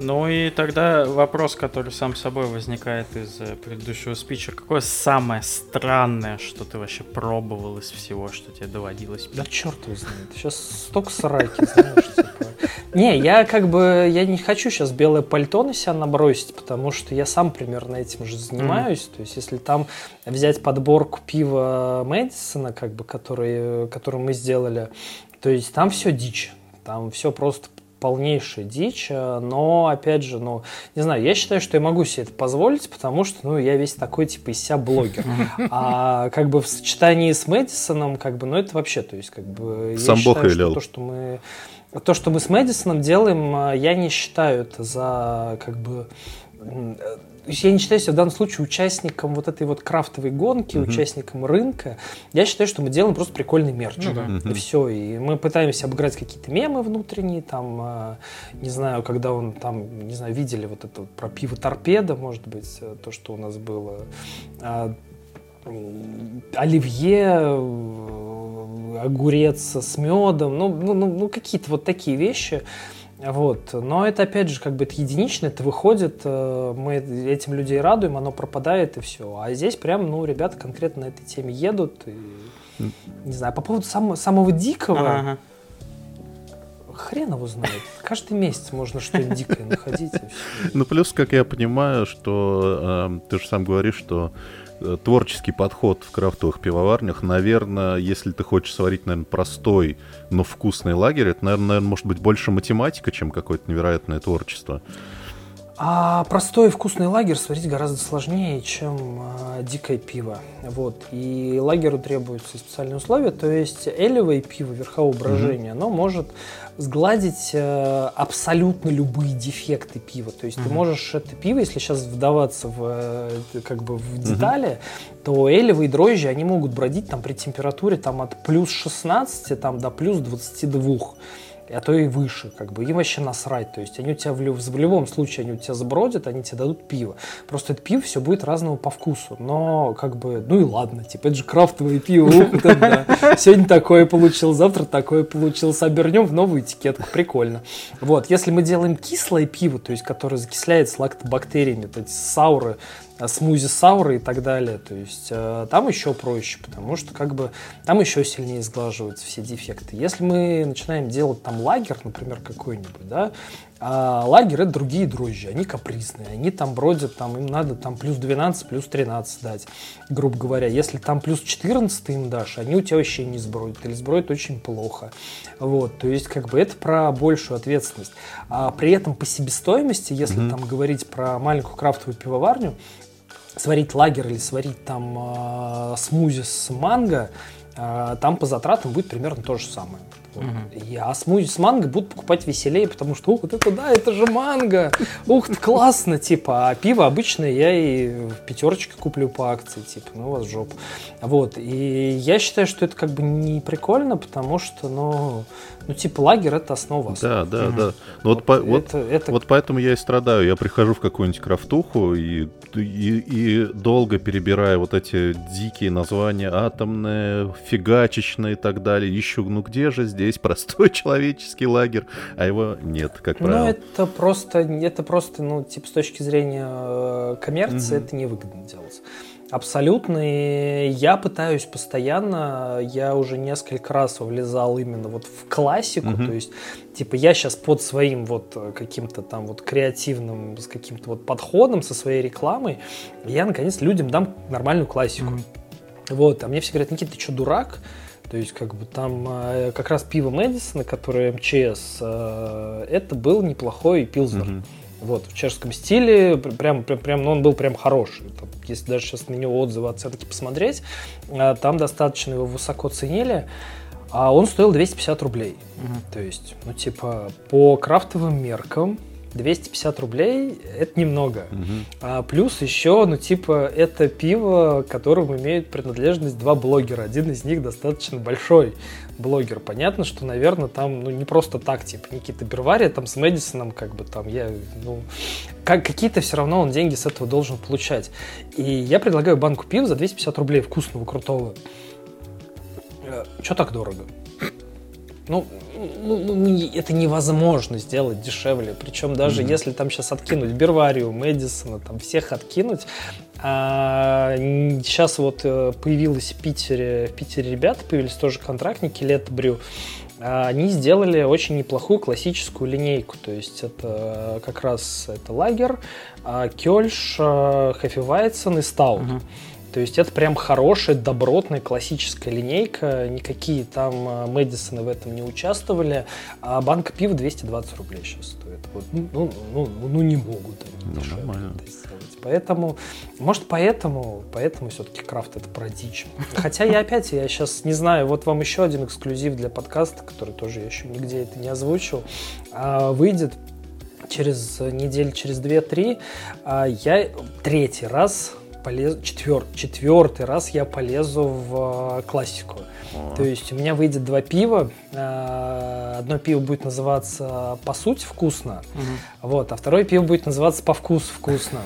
ну и тогда вопрос, который сам собой возникает из э, предыдущего спича. Какое самое странное, что ты вообще пробовал из всего, что тебе доводилось? Да черт его знает. Сейчас столько сраки, знаешь, типа. Не, я как бы, я не хочу сейчас белое пальто на себя набросить, потому что я сам примерно этим же занимаюсь. То есть, если там взять подборку пива Мэдисона, как бы, который, который мы сделали, то есть там все дичь. Там все просто полнейшая дичь, э, но, опять же, ну, не знаю, я считаю, что я могу себе это позволить, потому что, ну, я весь такой, типа, из себя блогер. А как бы в сочетании с Мэдисоном, как бы, ну, это вообще, то есть, как бы, Сам я Бог считаю, велел. что то, что мы то, что мы с Мэдисоном делаем, э, я не считаю это за, как бы, я не считаю себя в данном случае участником вот этой вот крафтовой гонки, uh-huh. участником рынка. Я считаю, что мы делаем просто прикольный мерч. Ну, да. И все. И мы пытаемся обыграть какие-то мемы внутренние, там, э, не знаю, когда он там, не знаю, видели вот это вот про пиво торпеда, может быть, э, то, что у нас было. А, оливье, э, огурец с медом, ну, ну, ну, ну какие-то вот такие вещи. Вот. Но это, опять же, как бы это единично, это выходит, э, мы этим людей радуем, оно пропадает и все. А здесь прям, ну, ребята конкретно на этой теме едут. И, не знаю, по поводу сам, самого дикого, ага. хрен его знает. Каждый месяц можно что-нибудь дикое находить. Ну, плюс, как я понимаю, что э, ты же сам говоришь, что творческий подход в крафтовых пивоварнях, наверное, если ты хочешь сварить, наверное, простой, но вкусный лагерь, это, наверное, может быть больше математика, чем какое-то невероятное творчество. А простой и вкусный лагерь сварить гораздо сложнее, чем а, дикое пиво. Вот. И лагеру требуются специальные условия. То есть элевое пиво верхового брожения, mm-hmm. оно может сгладить э, абсолютно любые дефекты пива. То есть mm-hmm. ты можешь это пиво, если сейчас вдаваться в, э, как бы в детали, mm-hmm. то элевые дрожжи, они могут бродить там при температуре там, от плюс 16 там, до плюс 22. А то и выше, как бы, им вообще насрать, то есть они у тебя в, в любом случае, они у тебя забродят, они тебе дадут пиво, просто это пиво все будет разного по вкусу, но, как бы, ну и ладно, типа, это же крафтовое пиво, ух, да, сегодня такое получил, завтра такое получил, обернем в новую этикетку, прикольно. Вот, если мы делаем кислое пиво, то есть, которое закисляется лактобактериями, то есть сауры, смузи сауры и так далее. То есть э, там еще проще, потому что как бы там еще сильнее сглаживаются все дефекты. Если мы начинаем делать там лагер, например, какой-нибудь, да, а лагерь это другие дрожжи, они капризные, они там бродят, там им надо там плюс 12, плюс 13 дать, грубо говоря. Если там плюс 14 им дашь, они у тебя вообще не сбродят, или сбродят очень плохо. Вот, то есть как бы это про большую ответственность. А при этом по себестоимости, если mm-hmm. там говорить про маленькую крафтовую пивоварню, сварить лагер или сварить там э, смузи с манго, э, там по затратам будет примерно то же самое. Вот. Угу. Я смузи с манго буду покупать веселее, потому что, ух, вот это да, это же манго, ух, классно, типа, а пиво обычное я и в пятерочке куплю по акции, типа, ну у вас жопа. Вот, и я считаю, что это как бы не прикольно, потому что, ну, ну, типа, лагерь это основа. Да, да, угу. да. Ну, вот, вот, по, это, вот, это... вот поэтому я и страдаю. Я прихожу в какую-нибудь крафтуху и, и, и долго перебираю вот эти дикие названия атомные, фигачечные и так далее. Ищу, ну где же здесь [LAUGHS] простой человеческий лагерь, а его нет, как ну, правило. Ну, это просто, это просто, ну, типа, с точки зрения э, коммерции, угу. это невыгодно делать. Абсолютно. И я пытаюсь постоянно, я уже несколько раз влезал именно вот в классику, mm-hmm. то есть, типа, я сейчас под своим вот каким-то там вот креативным, с каким-то вот подходом, со своей рекламой, я, наконец, людям дам нормальную классику. Mm-hmm. Вот, а мне все говорят, Никита, ты что, дурак? То есть, как бы там э, как раз пиво Мэдисона, которое МЧС, э, это был неплохой пилзнер. Mm-hmm. Вот, в чешском стиле, прям, прям, прям, ну, он был прям хороший. Там, если даже сейчас на него отзывы, оценки посмотреть, а, там достаточно его высоко ценили, а он стоил 250 рублей. Угу. То есть, ну, типа, по крафтовым меркам 250 рублей это немного. Угу. А плюс еще, ну, типа, это пиво, которому имеют принадлежность два блогера. Один из них достаточно большой блогер. Понятно, что, наверное, там, ну, не просто так, типа, Никита Бервария там с Мэдисоном, как бы там, я, ну, как, какие-то все равно он деньги с этого должен получать. И я предлагаю банку пива за 250 рублей вкусного, крутого. Э, Че так дорого? Ну, ну, ну это невозможно сделать дешевле. Причем даже mm-hmm. если там сейчас откинуть Берварию, Мэдисона, там всех откинуть, а, сейчас вот э, появилась в Питере, в Питере ребята, появились тоже контрактники, Лет Брю. А, они сделали очень неплохую классическую линейку. То есть это как раз это лагер, а, Кёльш, Хефевайцен и Стаут. Uh-huh. То есть это прям хорошая, добротная, классическая линейка. Никакие там э, Мэдисоны в этом не участвовали. А банка пива 220 рублей сейчас стоит. Вот, ну, ну, ну, ну не могут они ну, это сделать. Поэтому, может, поэтому, поэтому все-таки крафт это про дичь. Хотя я опять, я сейчас не знаю, вот вам еще один эксклюзив для подкаста, который тоже я еще нигде это не озвучил, а, выйдет через неделю, через 2-3. А, я третий раз полез, четвер, четвертый раз я полезу в э, классику. О. То есть у меня выйдет два пива. Э, одно пиво будет называться по сути вкусно, угу. вот, а второе пиво будет называться по вкусу вкусно.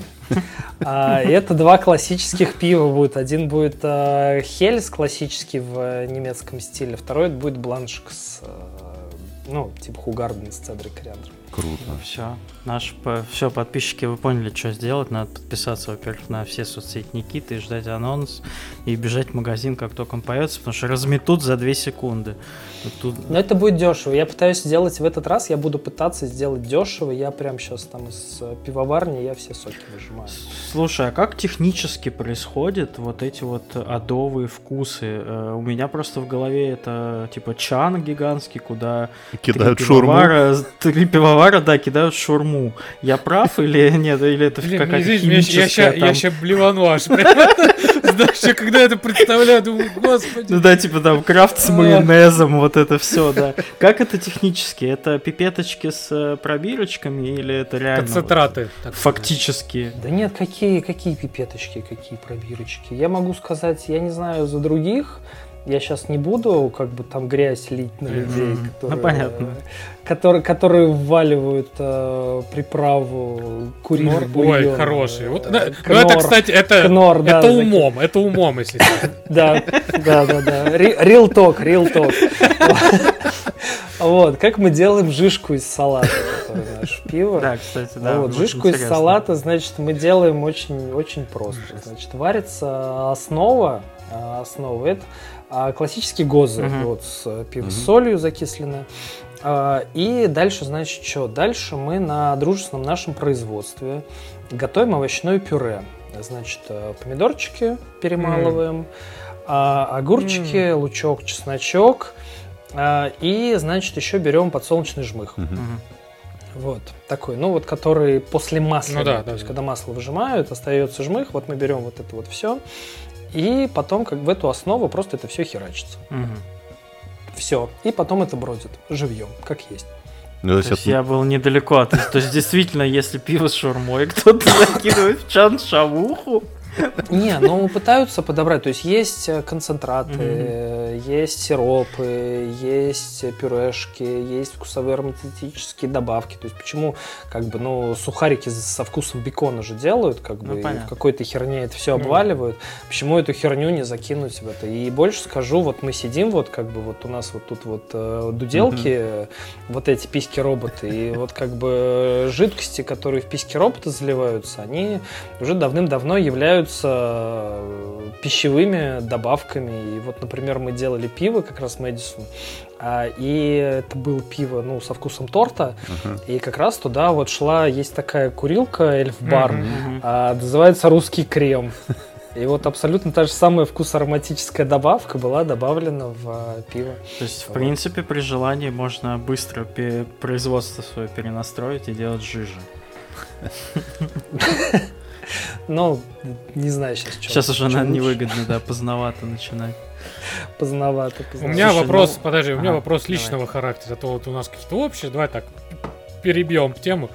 А, это два классических пива будет. Один будет э, Хельс классический в немецком стиле, второй будет Бланшик с, ну, типа Хугарден с цедрой кориандром. Круто. Ну, Наши все подписчики, вы поняли, что сделать. Надо подписаться, во-первых, на все соцсети Никиты и ждать анонс. И бежать в магазин, как только он появится, потому что разметут за 2 секунды. Тут... Но это будет дешево. Я пытаюсь сделать в этот раз, я буду пытаться сделать дешево. Я прям сейчас там из э, пивоварни, я все соки выжимаю. Слушай, а как технически происходит вот эти вот адовые вкусы? Э, у меня просто в голове это типа чан гигантский, куда кидают шурму. Три пивовара [LAUGHS] пивовара, да, кидают шурму. Я прав или [LAUGHS] нет? Или это какая-то химическая я, я, сейчас блевану аж. [LAUGHS] Знаешь, когда это представляю, думаю, господи. Ну да, типа там крафт с майонезом, вот это все, да. Как это технически? Это пипеточки с э, пробирочками или это реально? Концентраты. Фактически. Да нет, какие, какие пипеточки, какие пробирочки? Я могу сказать, я не знаю за других, Я сейчас не буду как бы там грязь лить на людей, Мгм. которые, Ну, понятно. которые, которые вваливают э, приправу куриный Нор- бульон. Ой, хороший. Вот, Э, да, ну, это, кнор. кстати, это, Кнор, да, это умом, это умом, если. [LAUGHS] Да, да, да, да. Real talk, real talk. Вот, как мы делаем жишку из салата, который наш пиво. Да, кстати, да. вот, жишку из салата, значит, мы делаем очень, очень просто. Значит, варится основа, а, основа это а, классические гозы, Мгм. вот, с э, пиво с Мгм. солью закисленное. А, И дальше, значит, что? Дальше мы на дружественном нашем производстве готовим овощное пюре. Значит, э, помидорчики перемалываем, а, огурчики, лучок, чесночок. а, И, значит, еще берем подсолнечный жмых. Мгм. Вот такой, ну вот который после масла, Ну да, то да, есть да. когда масло выжимают, остается жмых, вот мы берем вот это вот все, и потом как в эту основу просто это все херачится. Мгм. Все. И потом это бродит живьем, как есть. Ну, то То есть есть это- я был недалеко от... То есть действительно, если пиво с шаурмой кто-то закидывает в чан шавуху, Не, ну пытаются подобрать. То есть есть э, концентраты, есть сиропы, есть пюрешки, есть вкусовые ароматические добавки. То есть почему как бы, ну, сухарики со вкусом бекона же делают, как Ну, бы, в какой-то херне это все обваливают. Почему эту херню не закинуть в это? И больше скажу, вот мы сидим, вот как бы вот у нас вот тут вот э, дуделки, вот эти письки роботы, и вот как бы жидкости, которые в письки робота заливаются, они уже давным-давно являются э, пищевыми добавками. И вот, например, мы делали пиво как раз Мэдисон, а, и это было пиво, ну, со вкусом торта, Ага. и как раз туда вот шла, есть такая курилка, эльф-бар, Мгм. Мгм. а, называется русский крем. И вот абсолютно та же самая вкус-ароматическая добавка была добавлена в а, пиво. То есть, в Вот. принципе, при желании можно быстро производство свое перенастроить и делать жижи. [LAUGHS] Ну, не знаю сейчас, что. Сейчас уже, наверное, невыгодно, да, поздновато начинать. Поздновато, У поздновато. меня Слушай, вопрос, ну- подожди, у меня Ага, вопрос давай. личного характера. А то вот у нас какие-то общие, давай так перебьем тему.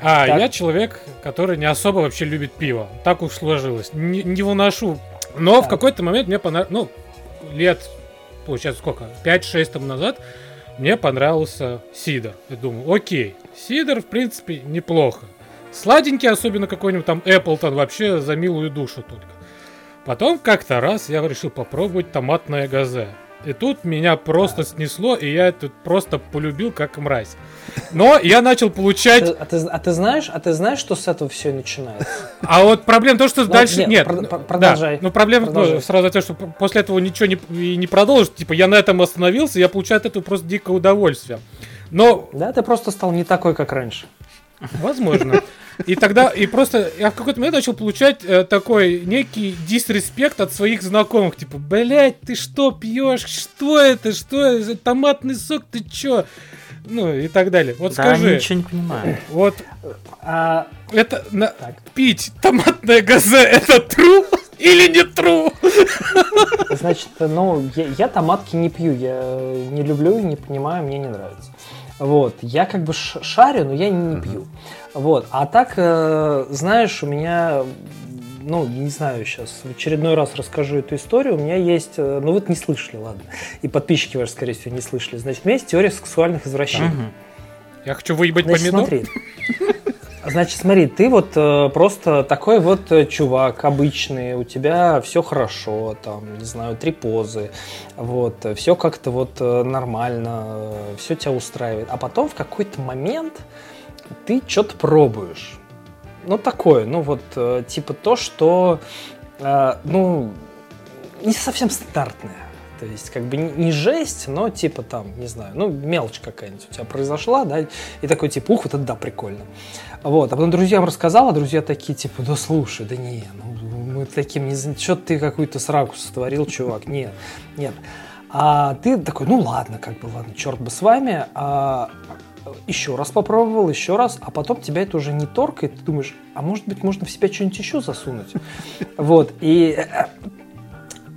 А, Так. я человек, который не особо вообще любит пиво. Так уж сложилось. Не, не выношу. Но в Так. какой-то момент мне понравилось, ну, лет, получается, сколько? 5-6 тому назад мне понравился сидор. Я думаю, окей, сидор, в принципе, неплохо. Сладенький, особенно какой-нибудь там Эпплтон, вообще за милую душу только. Потом как-то раз я решил попробовать томатное газе. И тут меня просто снесло, и я это просто полюбил как мразь. Но я начал получать... а, ты, а ты знаешь, а ты знаешь, что с этого все начинается? А вот проблема то, что Ну, дальше... нет, Нет, про- ну, про- да. продолжай. Ну, проблема ну, Продолжай. сразу то, что после этого ничего не, и не продолжишь. Типа, я на этом остановился, я получаю от этого просто дикое удовольствие. Но Да, ты просто стал не такой, как раньше. Возможно. И тогда, и просто я в какой-то момент начал получать э, такой некий дисреспект от своих знакомых. Типа, блять, ты что пьешь? Что это? Что это? Томатный сок? Ты чё? Ну, и так далее. Вот Да, скажи, ничего не понимают. вот А, это на- так, пить томатное газе это true или не true? значит, ну, я, я томатки не пью, я не люблю, не понимаю, мне не нравится. Вот, я как бы ш- шарю, но я не, не пью. Вот, а так, э, знаешь, у меня, ну, не знаю, сейчас в очередной раз расскажу эту историю. У меня есть, э, ну, вот не слышали, ладно, и подписчики ваши, скорее всего, не слышали. Значит, у меня есть теория сексуальных извращений. Мгм. Я хочу выебать Значит, помидор. смотри. Значит, смотри, ты вот э, просто такой вот э, чувак обычный, у тебя все хорошо, там, не знаю, три позы, вот, все как-то вот нормально, все тебя устраивает. А потом в какой-то момент ты что-то пробуешь. Ну, такое, ну вот, э, типа то, что, э, ну, не совсем стандартное. То есть, как бы не, жесть, но типа там, не знаю, ну, мелочь какая-нибудь у тебя произошла, да, и такой типа, ух, вот это да, прикольно. Вот, а потом друзьям рассказал, а друзья такие, типа, да слушай, да не, ну, мы таким не... Что ты какую-то сраку сотворил, чувак? Нет, нет. А ты такой, ну ладно, как бы, ладно, черт бы с вами. А, еще раз попробовал, еще раз, а потом тебя это уже не торкает, ты думаешь, а может быть, можно в себя что-нибудь еще засунуть? [LAUGHS] Вот, и...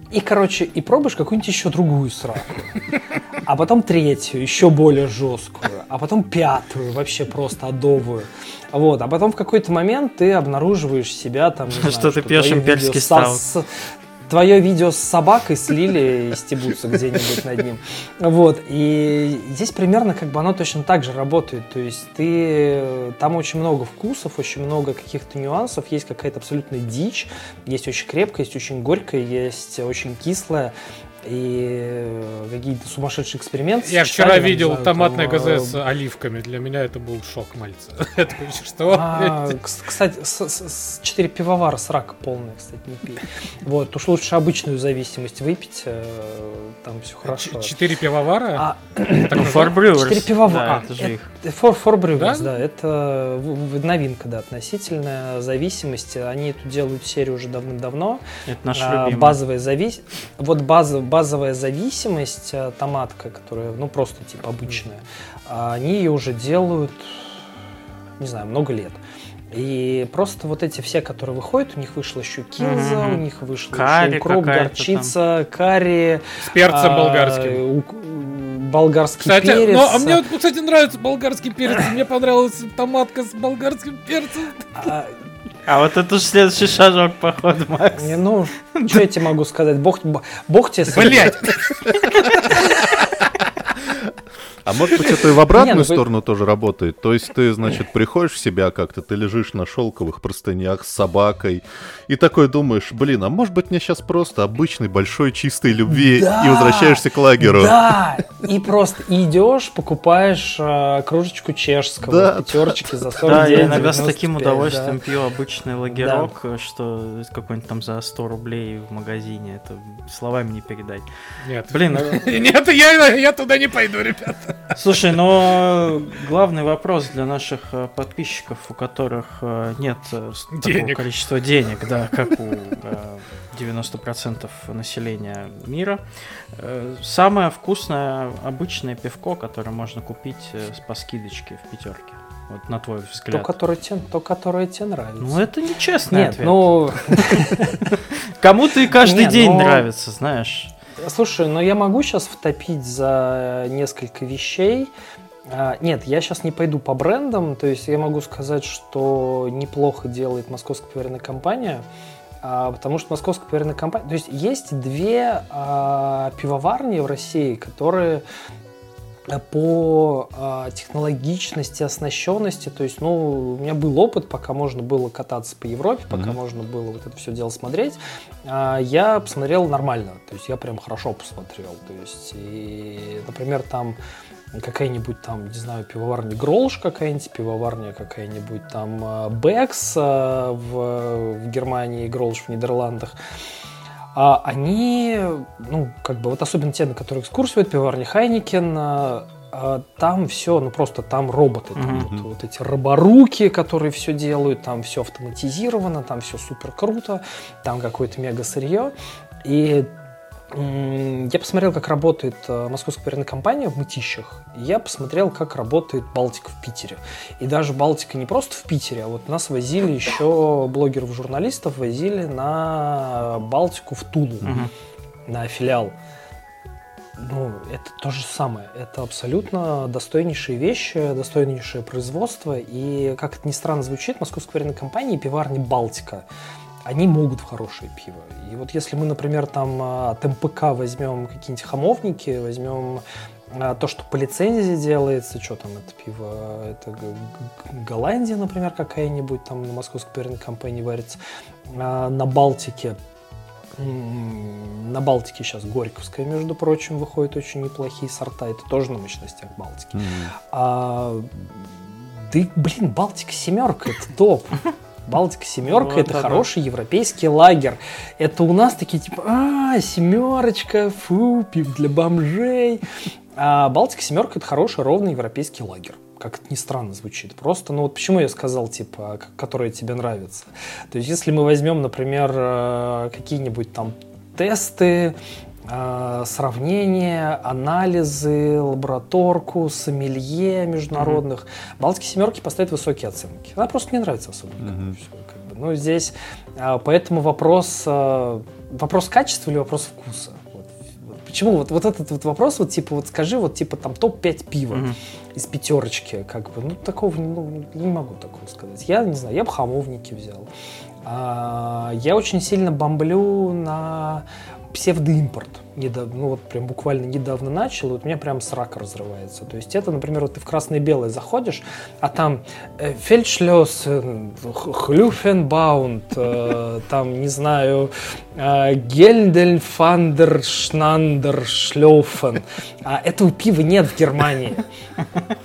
И, короче, и пробуешь какую-нибудь еще другую сраку. А потом третью, еще более жесткую. А потом пятую, вообще просто адовую. Вот, а потом в какой-то момент ты обнаруживаешь себя там, не [LAUGHS] знаю, Что ты пьешь имперский видео со- твое видео с собакой слили и стебутся где-нибудь над ним. Вот. И здесь примерно как бы оно точно так же работает. То есть ты... Там очень много вкусов, очень много каких-то нюансов. Есть какая-то абсолютная дичь. Есть очень крепкая, есть очень горькая, есть очень кислая и какие-то сумасшедшие эксперименты. Я вчера видел знаю, томатное там, ГЗ с оливками. Для меня это был шок мальца. [LAUGHS] это что? А, кстати, с, с, 4 пивовара срака полная, кстати, не пей. [LAUGHS] Вот, уж лучше обычную зависимость выпить, э, там все хорошо. Четыре пивовара? А, Четыре пивовара. это же их. Four Brewers, да, это новинка, да, относительная зависимость. Они эту делают серию уже давным-давно. Это наш любимый. Базовая зависимость. Вот базовая базовая зависимость, э, томатка, которая, ну, просто типа обычная, а они ее уже делают, не знаю, много лет. И просто вот эти все, которые выходят, у них вышла еще кинза, mm-hmm. у них вышла карри еще укроп, горчица, там. карри. С перцем а, болгарским. У, болгарский кстати, перец. Ну, а мне, кстати, нравится болгарский перец. Мне понравилась томатка с болгарским перцем. А, а вот это же следующий шажок, походу, Макс. Не, ну, что я тебе могу сказать? Бог, бог тебе... Блять! А может быть, это и в обратную ну, сторону тоже работает? То есть ты, значит, приходишь в себя как-то, ты лежишь на шелковых простынях с собакой и такой думаешь, блин, а может быть мне сейчас просто обычной большой чистой любви да, и возвращаешься к лагерю? Да, и просто идешь, покупаешь э, кружечку чешского, да. пятерочки за 40 Да, я иногда с таким удовольствием да. пью обычный лагерок, да. что какой-нибудь там за 100 рублей в магазине, это словами не передать. Нет. Блин, [LAUGHS] нет, я, я туда не пойду, ребята. Слушай, но главный вопрос для наших э, подписчиков, у которых э, нет э, денег. такого количества денег, да, как у 90% населения мира. Самое вкусное обычное пивко, которое можно купить по скидочке в пятерке. Вот на твой взгляд. То, которое тебе, то, которое тебе нравится. Ну, это нечестный Нет, ответ. ну... [LAUGHS] Кому-то и каждый день но... нравится, знаешь. Слушай, но я могу сейчас втопить за несколько вещей. А, нет, я сейчас не пойду по брендам, то есть я могу сказать, что неплохо делает московская пивоваренная компания, а, потому что московская пивоваренная компания... То есть есть две а, пивоварни в России, которые по э, технологичности, оснащенности. То есть, ну, у меня был опыт, пока можно было кататься по Европе, пока mm-hmm. можно было вот это все дело смотреть. Э, я посмотрел нормально. То есть, я прям хорошо посмотрел. То есть, и, например, там какая-нибудь там, не знаю, пивоварня Гролш какая-нибудь, пивоварня какая-нибудь там Бекс в, в Германии, Гролш в Нидерландах а они, ну, как бы, вот особенно те, на которых экскурсию пивоварни Хайникен, а, а, там все, ну просто там роботы, там mm-hmm. вот, вот эти роборуки, которые все делают, там все автоматизировано, там все супер круто, там какое-то мега сырье. И я посмотрел, как работает э, московская пивоварная компания в Мытищах. Я посмотрел, как работает Балтика в Питере. И даже Балтика не просто в Питере, а вот нас возили еще блогеров-журналистов, возили на Балтику в Тулу, угу. на филиал. Ну, это то же самое. Это абсолютно достойнейшие вещи, достойнейшее производство. И, как это ни странно звучит, московская пивоварная компания и пиварни Балтика – они могут в хорошее пиво. И вот если мы, например, там а, от МПК возьмем какие-нибудь хамовники, возьмем а, то, что по лицензии делается, что там это пиво, это Голландия, например, какая-нибудь, там на московской пивной компании варится, а, на Балтике, на Балтике сейчас Горьковская, между прочим, выходит очень неплохие сорта. Это тоже на мощностях Балтики. Mm-hmm. А, да, блин, Балтика семерка, это топ. Балтика семерка вот, это да, хороший европейский лагерь. Это у нас такие типа, а, семерочка, фу, пив для бомжей. А Балтика семерка это хороший ровный европейский лагерь как это ни странно звучит. Просто, ну вот почему я сказал, типа, которые тебе нравятся. То есть, если мы возьмем, например, э, какие-нибудь там тесты, сравнения, анализы, лабораторку, сомелье международных. Mm-hmm. Балтики семерки поставят высокие оценки. Она просто не нравится особо. Mm-hmm. Как бы. Ну, здесь э, поэтому вопрос, э, вопрос качества или вопрос вкуса. Почему вот, вот этот вот вопрос, вот типа, вот скажи, вот типа там топ-5 пива mm-hmm. из пятерочки, как бы, ну такого ну, не могу такого сказать. Я не знаю, я бы хамовники взял. А, я очень сильно бомблю на псевдоимпорт. Недавно, ну вот прям буквально недавно начал, и вот у меня прям срака разрывается. То есть это, например, вот ты в красное и белое заходишь, а там э, Фельдшлёс, э, Хлюфенбаунд, э, там, не знаю, э, Гельдельфандер, Шнандер, Шлёфен. А этого пива нет в Германии.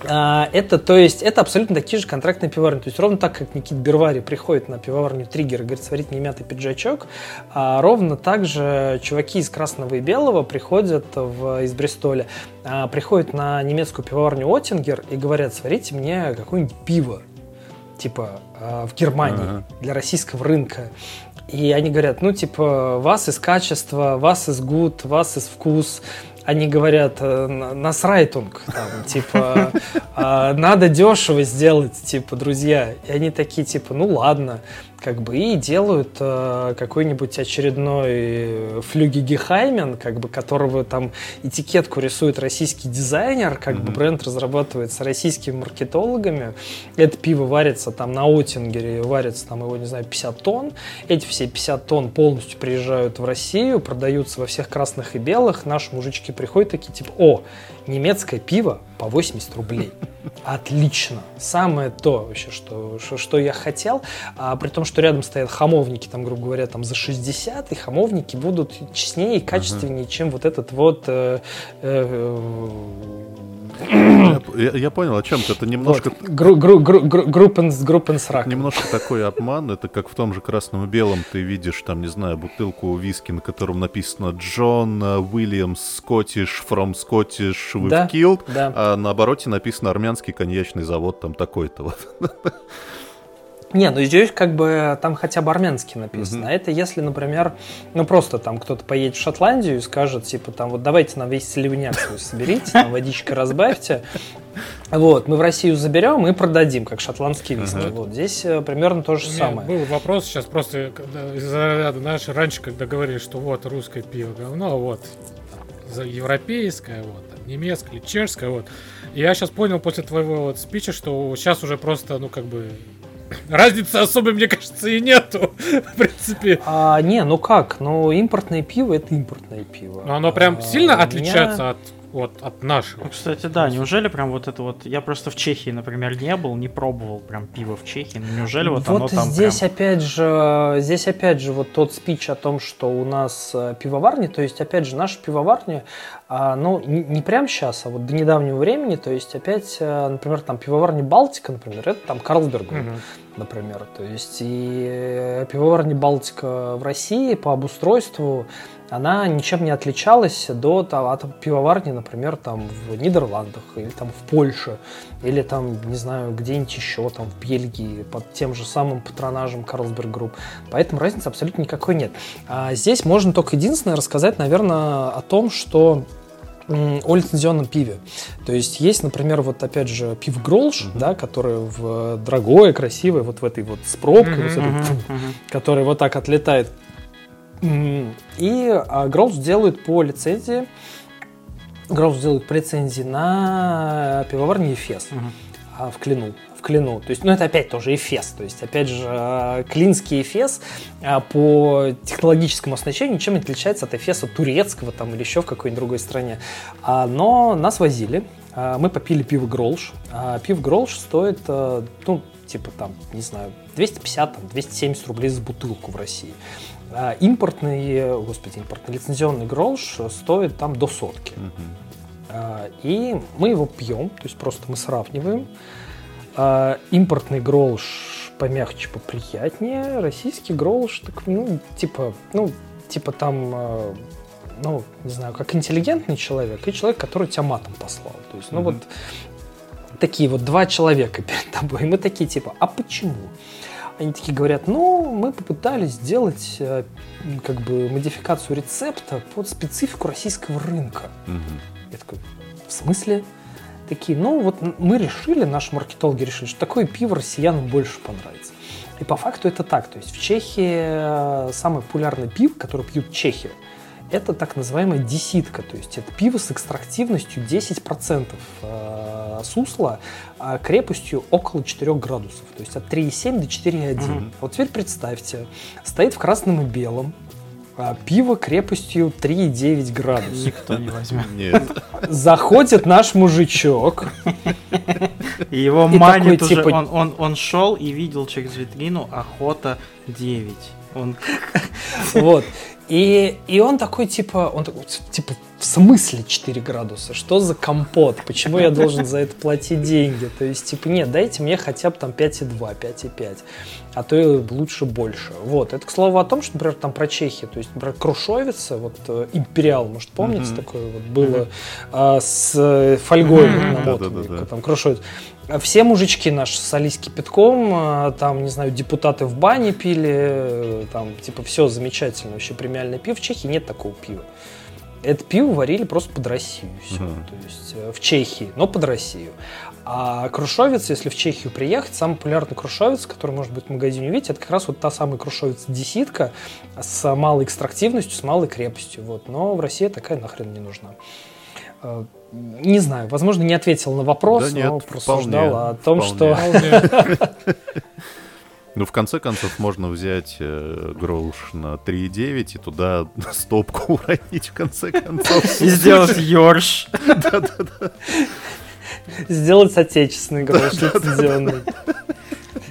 А, это, то есть, это абсолютно такие же контрактные пивоварни. То есть ровно так, как Никит Бервари приходит на пивоварню Триггер и говорит, сварить мне мятый пиджачок, а ровно так же чуваки из красного и белого приходят в, из Бристоля, а, приходят на немецкую пивоварню Оттингер и говорят, сварите мне какое-нибудь пиво, типа а, в Германии ага. для российского рынка. И они говорят, ну, типа, вас из качества, вас из гуд, вас из вкус, они говорят, э, насрайтунг, там, [LAUGHS] типа, «А, надо дешево сделать, типа, друзья. И они такие, типа, ну ладно как бы и делают э, какой-нибудь очередной флюги Гехаймен, как бы которого там этикетку рисует российский дизайнер, как mm-hmm. бы бренд разрабатывается российскими маркетологами. Это пиво варится там на Отингере, варится там его, не знаю, 50 тонн. Эти все 50 тонн полностью приезжают в Россию, продаются во всех красных и белых. Наши мужички приходят такие, типа, о, немецкое пиво по 80 рублей. Отлично. Самое то вообще, что, что, что я хотел. А, при том, что рядом стоят хамовники, там, грубо говоря, там за 60, и хамовники будут честнее и качественнее, uh-huh. чем вот этот вот э, э, я, я понял, о чем ты. Это немножко... Вот. Гру, гру, гру, гру, группенс, группенс рак. Немножко такой обман. Это как в том же красном и белом ты видишь, там, не знаю, бутылку виски, на котором написано Джон Уильямс Скоттиш from Scottish we've да, killed, да. а на обороте написано армянский коньячный завод, там такой-то вот. [LAUGHS] Не, ну здесь как бы там хотя бы армянский написано. Mm-hmm. А это если, например, ну просто там кто-то поедет в Шотландию и скажет, типа, там, вот давайте нам весь сливняк свой соберите, там водичкой разбавьте. [LAUGHS] Вот, мы в Россию заберем и продадим, как шотландский виски. Uh-huh. Вот здесь э, примерно то же самое. Был вопрос сейчас просто из-за ряда, знаешь, раньше, когда говорили, что вот русское пиво говно, а вот за европейское, вот, там, немецкое, чешское, вот. Я сейчас понял после твоего вот спича, что сейчас уже просто, ну, как бы, [CLEARS THROAT] Разницы особой, мне кажется, и нету, [LAUGHS] в принципе. А, не, ну как? Ну, импортное пиво это импортное пиво. Но оно прям а, сильно отличается меня... от вот от нашего. Ну, кстати, да, неужели прям вот это вот... Я просто в Чехии, например, не был, не пробовал прям пиво в Чехии. Но неужели вот, вот оно там здесь прям... опять же, здесь опять же вот тот спич о том, что у нас э, пивоварни, то есть опять же наша пивоварня, а, ну не, не прям сейчас, а вот до недавнего времени, то есть опять, э, например, там пивоварня Балтика, например, это там Карлсберг, угу. например, то есть и э, пивоварня Балтика в России по обустройству она ничем не отличалась до, от пивоварни, например, там в Нидерландах или там в Польше, или там, не знаю, где-нибудь еще, там в Бельгии, под тем же самым патронажем Carlsberg Group. Поэтому разницы абсолютно никакой нет. А здесь можно только единственное рассказать, наверное, о том, что о лицензионном пиве. То есть есть, например, вот опять же пив Гролш, uh-huh. да, которое в дорогое, красивое, вот в этой вот с пробкой, uh-huh, вот этой, uh-huh. который вот так отлетает и а, Гроус делают по лицензии, Гроус делают по лицензии на пивоварне Ефес угу. в Клину. В Клину. То есть, ну, это опять тоже Эфес. То есть, опять же, а, клинский Эфес по технологическому оснащению ничем не отличается от Эфеса турецкого там или еще в какой-нибудь другой стране. Но нас возили, мы попили пиво Гролш. Пиво Гролш стоит, ну, типа там, не знаю, 250-270 рублей за бутылку в России. А импортный, господи, импортный лицензионный гролш стоит там до сотки. Угу. И мы его пьем, то есть просто мы сравниваем. А, импортный гролш помягче, поприятнее. Российский гролш, так, ну, типа, ну, типа там, ну, не знаю, как интеллигентный человек и человек, который тебя матом послал. То есть, ну, mm вот такие вот два человека перед тобой. И мы такие, типа, а почему? Они такие говорят, ну, мы попытались сделать э, как бы модификацию рецепта под специфику российского рынка. Угу. Я такой, в смысле? Такие, ну вот мы решили, наши маркетологи решили, что такое пиво россиянам больше понравится. И по факту это так. То есть в Чехии э, самый популярный пиво, который пьют чехи, это так называемая деситка, то есть это пиво с экстрактивностью 10% э, сусла, а крепостью около 4 градусов, то есть от 3,7 до 4,1. Угу. Вот теперь представьте, стоит в красном и белом, а пиво крепостью 3,9 градусов. Никто не возьмет. Нет. Заходит наш мужичок. И его манит уже. Типа... Он, он, он шел и видел через витрину охота 9. Он... Вот. И, и он такой, типа, он такой, типа, в смысле 4 градуса? Что за компот? Почему я должен за это платить деньги? То есть, типа, нет, дайте мне хотя бы там 5,2, 5,5, а то и лучше больше. Вот. Это, к слову, о том, что, например, там про Чехию, то есть, например, Крушовица, вот э, Империал, может, помните, mm-hmm. такое вот было mm-hmm. а, с фольгой mm-hmm. намотанной, да, да, да, там Крушовица. Все мужички наши солись кипятком, а, там, не знаю, депутаты в бане пили, э, там, типа, все замечательно, вообще премиальное пиво. В Чехии нет такого пива это пиво варили просто под Россию. Все. Uh-huh. То есть э, в Чехии, но под Россию. А крушовец, если в Чехию приехать, самый популярный крушовец, который может быть в магазине увидеть, это как раз вот та самая крушовец деситка с малой экстрактивностью, с малой крепостью. Вот. Но в России такая нахрен не нужна. Не знаю, возможно, не ответил на вопрос, да нет, но просуждал вполне, о том, вполне. что... [LAUGHS] Ну, в конце концов, можно взять э, гроуш на 3,9 и туда [LAUGHS] стопку уронить в конце концов. И сделать ёрш. [LAUGHS] Да-да-да. Сделать отечественный гроуш лицензионный.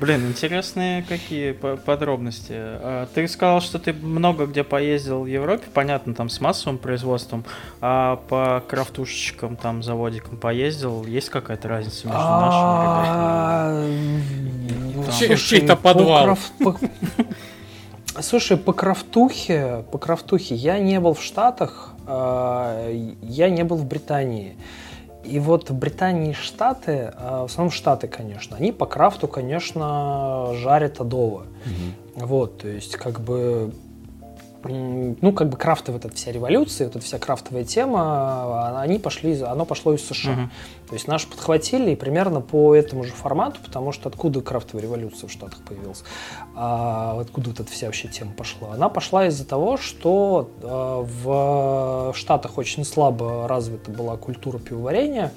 Блин, интересные какие подробности. А, ты сказал, что ты много где поездил в Европе, понятно, там с массовым производством, а по крафтушечкам, там, заводикам поездил, есть какая-то разница между нашими ребятами? Чей-то подвал. [LAUGHS] Слушай, по крафтухе, по крафтухе я не был в Штатах, а, я не был в Британии. И вот Британия и Штаты, а, в основном Штаты, конечно, они по крафту, конечно, жарят адово. Угу. Вот, то есть, как бы ну, как бы крафтовая вот эта вся революция, вот эта вся крафтовая тема, а, они пошли, оно пошло из США. Uh-huh. То есть наши подхватили и примерно по этому же формату, потому что откуда крафтовая революция в Штатах появилась, а, откуда вот эта вся вообще тема пошла? Она пошла из-за того, что а, в Штатах очень слабо развита была культура пивоварения,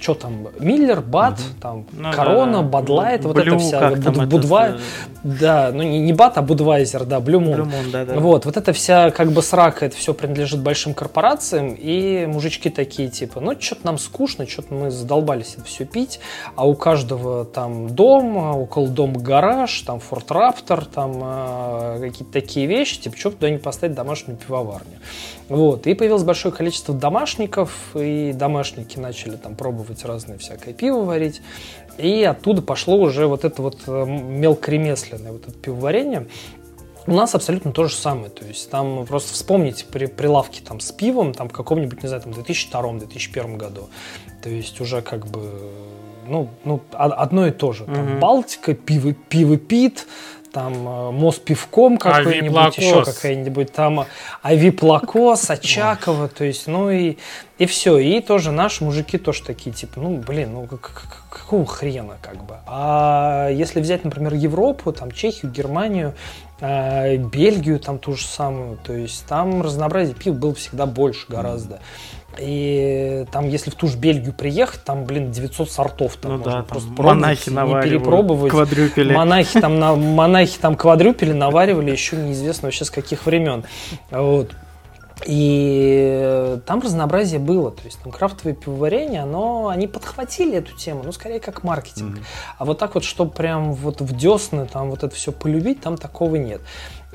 что там, Миллер, Бат, угу. там, ну, Корона, да. Бадлайт, вот это вся, Буд, Будва, это... да, ну не, не Бат, а Будвайзер, да. Блюмун да, да. Вот, вот это вся как бы срака, это все принадлежит большим корпорациям, и мужички такие, типа, ну что-то нам скучно, что-то мы задолбались это все пить, а у каждого там дом, около дома гараж, там Форт Раптор, там э, какие-то такие вещи, типа, что туда не поставить домашнюю пивоварню. Вот, и появилось большое количество домашников, и домашники начали там пробовать разные всякое пиво варить, и оттуда пошло уже вот это вот э, мелкоремесленное вот это пивоварение. У нас абсолютно то же самое, то есть там просто вспомните при прилавке там с пивом, там в каком-нибудь, не знаю, там 2002-2001 году, то есть уже как бы ну, ну, одно и то же. Там mm-hmm. Балтика, пиво, пиво пит, там э, мост пивком какой-нибудь, еще какая-нибудь там Авиплакос, [LAUGHS] Очакова, то есть, ну и, и все. И тоже наши мужики тоже такие, типа, ну, блин, ну какого хрена как бы. А если взять, например, Европу, там Чехию, Германию, э, Бельгию, там ту же самую, то есть там разнообразие пив было всегда больше гораздо. И там, если в ту же Бельгию приехать, там, блин, 900 сортов там ну, можно да, просто там монахи и перепробовать. Квадрюпели. Монахи там, на, монахи там квадрюпели наваривали еще неизвестно вообще с каких времен. Вот. И там разнообразие было, то есть там крафтовое пивоварение, оно, они подхватили эту тему, ну, скорее как маркетинг. Mm-hmm. А вот так вот, чтобы прям вот в десны там вот это все полюбить, там такого нет.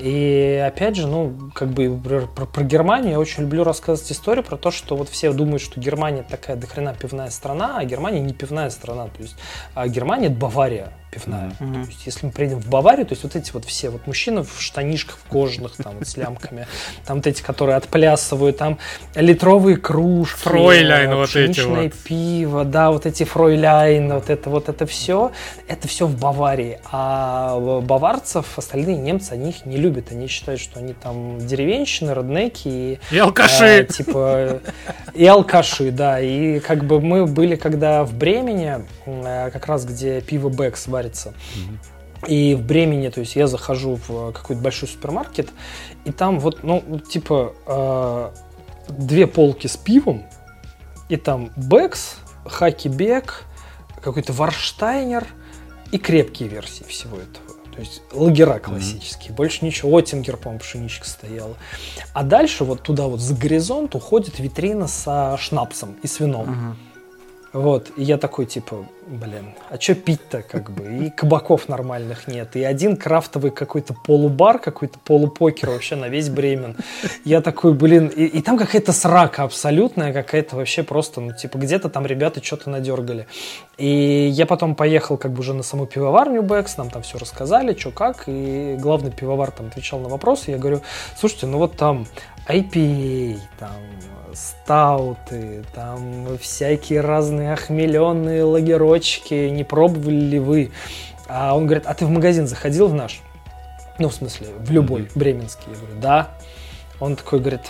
И опять же, ну, как бы про, про, про Германию я очень люблю рассказывать историю про то, что вот все думают, что Германия такая дохрена пивная страна, а Германия не пивная страна. То есть а Германия это Бавария пивная. Mm-hmm. То есть, если мы приедем в Баварию, то есть вот эти вот все вот мужчины в штанишках в кожаных, там вот с лямками, там вот эти, которые отплясывают, там литровые кружки, фройляйн вот эти вот. пиво, да, вот эти фройляйн, вот это вот это все, это все в Баварии. А баварцев остальные немцы, они их не любят, они считают, что они там деревенщины, роднеки и, и алкаши, а, типа и алкаши, да, и как бы мы были когда в Бремени, как раз где пиво Бэкс варится. И в Бремени, то есть я захожу в какой-то большой супермаркет, и там вот, ну, типа, э, две полки с пивом, и там Бекс, Хаки Бек, какой-то Варштайнер и крепкие версии всего этого. То есть лагера классические. Mm-hmm. Больше ничего. Оттингер, по-моему, пшеничка стояла. А дальше вот туда вот за горизонт уходит витрина со шнапсом и с вином. Mm-hmm. Вот, и я такой, типа, блин, а что пить-то, как бы? И кабаков нормальных нет. И один крафтовый какой-то полубар, какой-то полупокер вообще на весь Бремен. Я такой, блин, и, и там какая-то срака абсолютная, какая-то вообще просто, ну, типа, где-то там ребята что-то надергали. И я потом поехал как бы уже на саму пивоварню Бэкс, нам там все рассказали, что как, и главный пивовар там отвечал на вопросы. Я говорю, слушайте, ну вот там IPA, там стауты, там всякие разные охмеленные лагерочки, не пробовали ли вы? А он говорит, а ты в магазин заходил в наш? Ну, в смысле, в любой, бременский. Я говорю, да. Он такой говорит,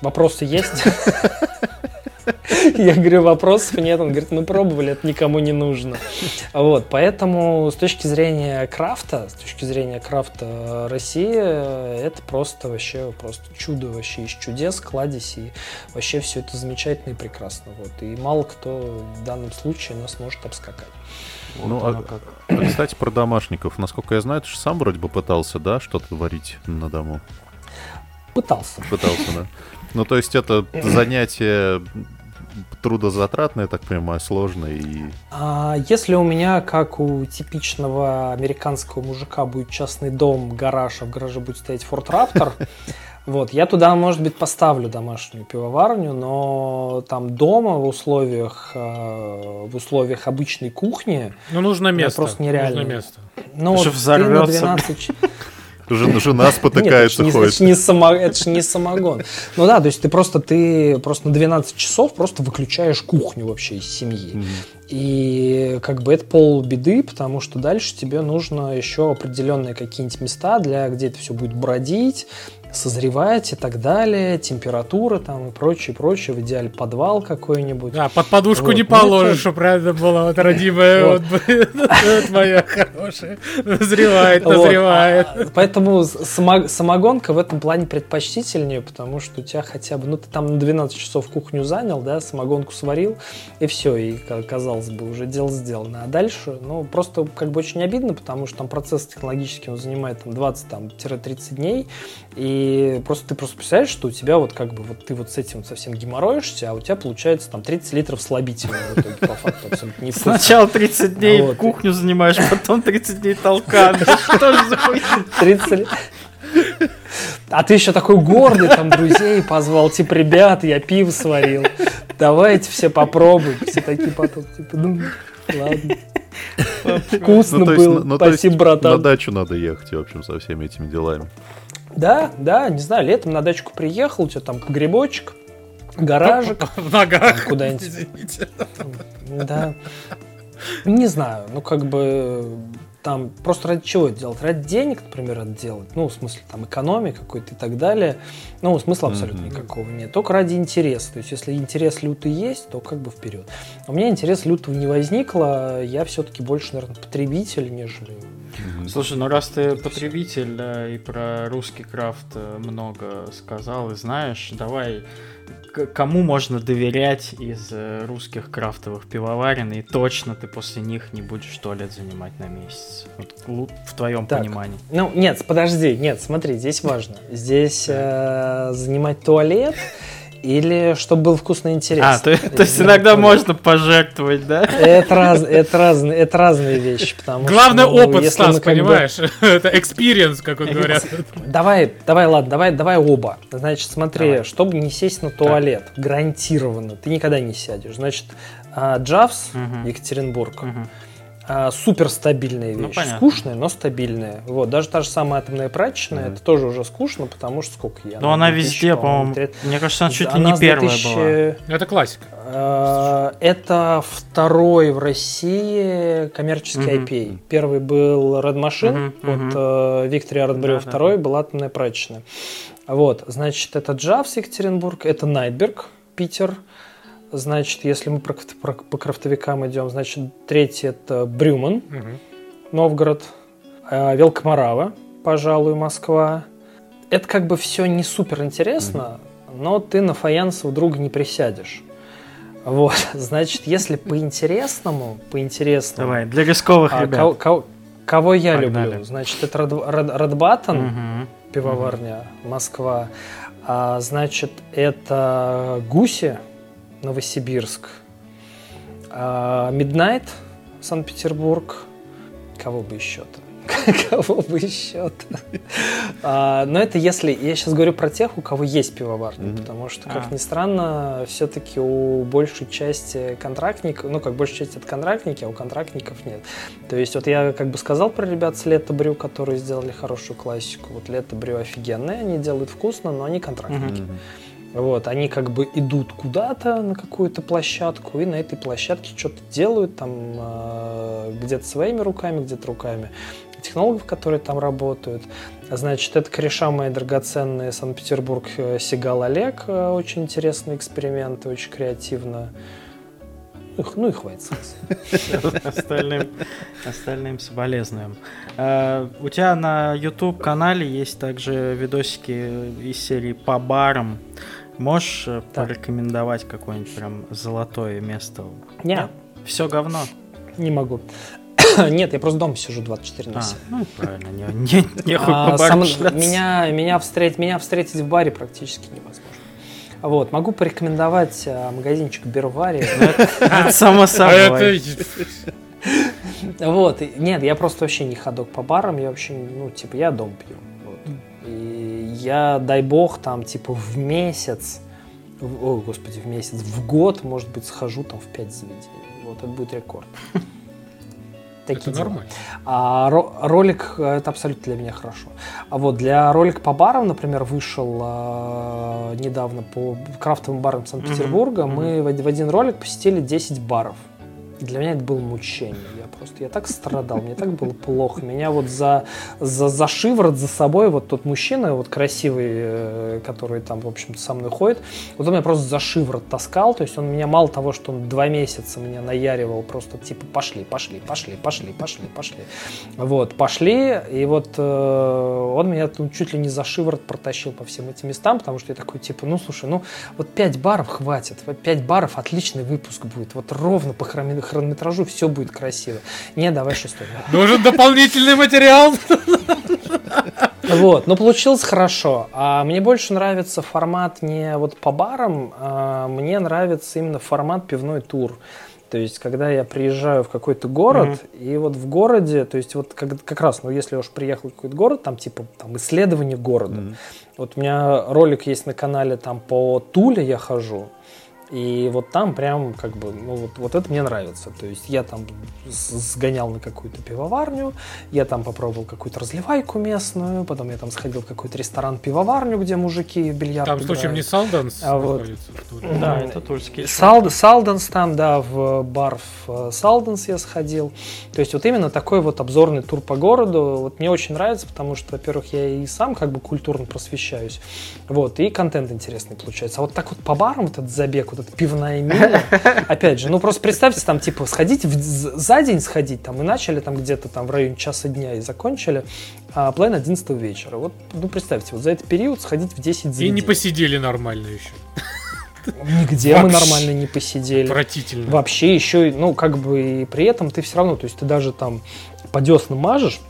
вопросы есть? [LAUGHS] [LAUGHS] Я говорю, вопросов нет. Он говорит, мы пробовали, это никому не нужно. Вот, поэтому с точки зрения крафта, с точки зрения крафта России, это просто вообще просто чудо вообще из чудес, кладезь, и вообще все это замечательно и прекрасно. Вот, и мало кто в данном случае нас может обскакать. Вот ну, а, как. А, кстати, про домашников. Насколько я знаю, ты же сам вроде бы пытался, да, что-то варить на дому? Пытался. Пытался, да. Ну, то есть это занятие трудозатратное, я так понимаю, сложное и... А если у меня, как у типичного американского мужика, будет частный дом, гараж, а в гараже будет стоять Ford Raptor, [LAUGHS] вот, я туда, может быть, поставлю домашнюю пивоварню, но там дома в условиях, э, в условиях обычной кухни... Ну, нужно место. Просто нереально. Нужно место. Ну, вот на 12... Жена спотыкается, Нет, ходит. Это же не, само, это же не самогон. Ну да, то есть ты просто, ты просто на 12 часов просто выключаешь кухню вообще из семьи. Mm-hmm. И как бы это пол беды, потому что дальше тебе нужно еще определенные какие-нибудь места, для, где это все будет бродить, созревать и так далее, температура там и прочее, прочее, в идеале подвал какой-нибудь. А, под подушку вот. не ну, положишь, чтобы правильно было, вот родимая, [LAUGHS] [LAUGHS] вот твоя хорошая, назревает, назревает. А, поэтому самогонка в этом плане предпочтительнее, потому что у тебя хотя бы, ну ты там на 12 часов кухню занял, да, самогонку сварил, и все, и казалось бы, уже дело сделано. А дальше, ну, просто как бы очень обидно, потому что там процесс технологический, он занимает там 20-30 дней, и и просто ты просто представляешь, что у тебя вот как бы вот ты вот с этим совсем геморроишься, а у тебя получается там 30 литров слабительного в итоге по факту абсолютно не [LAUGHS] Сначала 30 дней вот. кухню занимаешь, потом 30 дней толкан. [LAUGHS] Что же за 30 а ты еще такой гордый, там друзей позвал, типа, ребят, я пиво сварил, давайте все попробуем. Все такие потом, типа, ну, ладно. Вкусно ну, было, есть, ну, спасибо, братан. На дачу надо ехать, в общем, со всеми этими делами. Да, да, не знаю, летом на дачку приехал, у тебя там грибочек, гаражик. [LAUGHS] В ногах. Куда-нибудь. Извините. Да. Не знаю, ну как бы там просто ради чего это делать? Ради денег, например, это делать? Ну, в смысле, там, экономии какой-то и так далее. Ну, смысла абсолютно mm-hmm. никакого нет. Только ради интереса. То есть, если интерес лютый есть, то как бы вперед. У меня интерес лютого не возникло. Я все-таки больше, наверное, потребитель, нежели Слушай, ну раз ты потребитель и про русский крафт э, много сказал и знаешь, давай кому можно доверять из э, русских крафтовых пивоварен, и точно ты после них не будешь туалет занимать на месяц. Вот, в твоем так, понимании. Ну, нет, подожди, нет, смотри, здесь важно. Здесь э, занимать туалет или чтобы был вкусный интерес. А, то, то есть иногда можно пожертвовать, да? Это, раз, это, разные, это разные вещи. Потому Главное что, ну, опыт, Стас, понимаешь? Бы... [LAUGHS] это experience, как он говорят. Давай, давай, ладно, давай, давай оба. Значит, смотри, давай. чтобы не сесть на туалет, так. гарантированно, ты никогда не сядешь. Значит, а, Джавс, угу. Екатеринбург. Угу а, супер стабильная ну, вещь. Ну, скучная, но стабильная. Вот, даже та же самая атомная прачечная, mm-hmm. это тоже уже скучно, потому что сколько я. Но она везде, по-моему. Мне кажется, она чуть ли не первая 2000... была. Это классика. А, это второй в России коммерческий mm-hmm. IPA. Первый был Red Machine mm-hmm. от Art Brew, да, второй да. была атомная прачечная. Вот, значит, это Джавс Екатеринбург, это Найтберг Питер, Значит, если мы про, про, по крафтовикам идем, значит, третий это Брюман, угу. Новгород. э, Велкомарава, пожалуй, Москва. Это как бы все не супер интересно, но ты на фаянсов друга не присядешь. Вот, [LAUGHS] значит, если по-интересному, по-интересному... Давай, для рисковых а, ребят. кого, кого- кого я Погнали. люблю? Значит, это Рад- Рад- Радбаттен, Мгм. пивоварня Москва. А, значит, это Гуси, Новосибирск. Midnight, Санкт-Петербург. Кого бы еще-то? [LAUGHS] Кого бы еще-то? А, Но это если... Я сейчас говорю про тех, у кого есть пивоварня. Мгм. Потому что, как А. ни странно, все-таки у большей части контрактников... Ну, как большей части это контрактники, а у контрактников нет. То есть вот я как бы сказал про ребят с Лето Брю, которые сделали хорошую классику. Вот Лето Брю офигенные, они делают вкусно, но они контрактники. Мгм. Вот, они как бы идут куда-то на какую-то площадку и на этой площадке что-то делают, там э, где-то своими руками, где-то руками технологов, которые там работают. Значит, это кореша мои драгоценные Санкт-Петербург э, Сигал Олег. э, Очень интересные эксперименты, очень креативно. Ну, и х- Ну и хватит. Остальным, остальным соболезнуем. Э, У тебя на YouTube канале есть также видосики из серии по барам. Можешь э, Так. порекомендовать какое-нибудь прям золотое место? Не, Все говно. не могу. [COUGHS] Нет, я просто дома сижу 24 на А, 7. ну правильно, не, не, [LAUGHS] нехуй А, сам- меня, меня, встретить, меня встретить в баре практически невозможно. Вот, могу порекомендовать а, магазинчик Бервари. Это само [LAUGHS] А собой. Вот, нет, я просто вообще не ходок по барам, я вообще, ну, типа, я дом пью. Я, дай бог, там, типа, в месяц, в- ой, господи, в месяц, в год, может быть, схожу там в 5 заведений. Вот, это будет рекорд. [LAUGHS] Это Такие дела. нормально. А ро- ролик э, это абсолютно для меня хорошо. А вот для ролика по барам, например, вышел э, недавно по крафтовым барам Санкт-Петербурга. Мгм, Мы в, в один ролик посетили 10 баров. Для меня это было мучение. Я просто, я так страдал, мне так было плохо. Меня вот за, за, за шиворот, за собой, вот тот мужчина, вот красивый, э, который там, в общем-то, со мной ходит, вот он меня просто за шиворот таскал, то есть он меня мало того, что он два месяца меня наяривал, просто типа пошли, пошли, пошли, пошли, пошли, пошли. Вот, пошли, и вот э, он меня тут чуть ли не за шиворот протащил по всем этим местам, потому что я такой, типа, ну, слушай, ну, вот 5 баров хватит, вот 5 баров отличный выпуск будет, вот ровно по хроми- хронометражу все будет красиво. Не, давай шестой. Нужен дополнительный материал. Вот, но получилось хорошо. А мне больше нравится формат не вот по барам, а мне нравится именно формат пивной тур. То есть, когда я приезжаю в какой-то город, и вот в городе, то есть, вот как, как раз, ну, если я уж приехал в какой-то город, там, типа, там, исследование города. Мгм. Вот у меня ролик есть на канале, там, по Туле я хожу, и вот там прям, как бы, ну, вот, вот это мне нравится. То есть, я там сгонял на какую-то пивоварню, я там попробовал какую-то разливайку местную, потом я там сходил в какой-то ресторан-пивоварню, где мужики в бильярд Там, случаем, не играют. Салданс А вот. Да, это тульский. Сал- Салденс там, да, в бар в э, Салденс я сходил. То есть вот именно такой вот обзорный тур по городу. Вот мне очень нравится, потому что, во-первых, я и сам как бы культурно просвещаюсь. Вот, и контент интересный получается. А вот так вот по барам вот этот забег, вот эта пивная миля, опять же, ну просто представьте, там типа сходить, в- за день сходить, там, и начали там где-то там в районе часа дня и закончили, а план 11 вечера. Вот, ну представьте, вот за этот период сходить в 10 И не посидели нормально еще. Нигде мы Вообще. нормально не посидели. Отвратительно. Вообще еще, ну, как бы и при этом ты все равно, то есть ты даже там по деснам мажешь,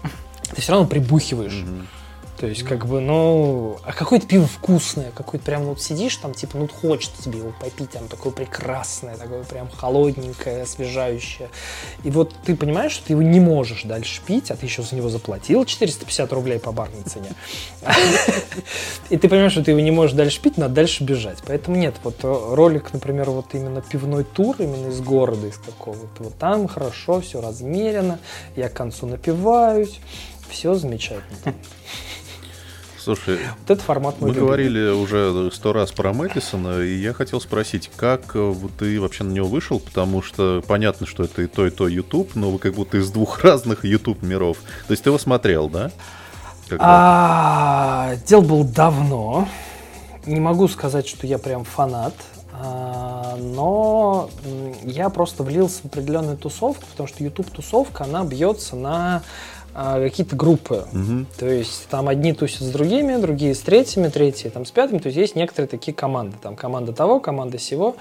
ты все равно прибухиваешь. Мгм. То есть, как бы, ну, а какое-то пиво вкусное, какое-то прям вот сидишь там, типа, ну, хочется тебе его попить, там, такое прекрасное, такое прям холодненькое, освежающее. И вот ты понимаешь, что ты его не можешь дальше пить, а ты еще за него заплатил 450 рублей по барной цене. И ты понимаешь, что ты его не можешь дальше пить, надо дальше бежать. Поэтому нет, вот э, ролик, например, вот именно пивной тур, именно из города, из какого-то, вот там хорошо, все размерено, я к концу напиваюсь, все замечательно. Слушай, Вот это формат мы любимый. говорили уже сто раз про Мэдисона, и я хотел спросить, как э, ты вообще на него вышел, потому что понятно, что это и то, и то YouTube, но вы как будто из двух [LAUGHS] разных YouTube миров. То есть ты его смотрел, да? А, Дело было давно. Не могу сказать, что я прям фанат. а, Но я просто влился в определенную тусовку, потому что YouTube тусовка, она бьется на а, какие-то группы. Мгм. То есть там одни тусят с другими, другие с третьими, третьи там с пятыми. То есть есть некоторые такие команды. Там команда того, команда сего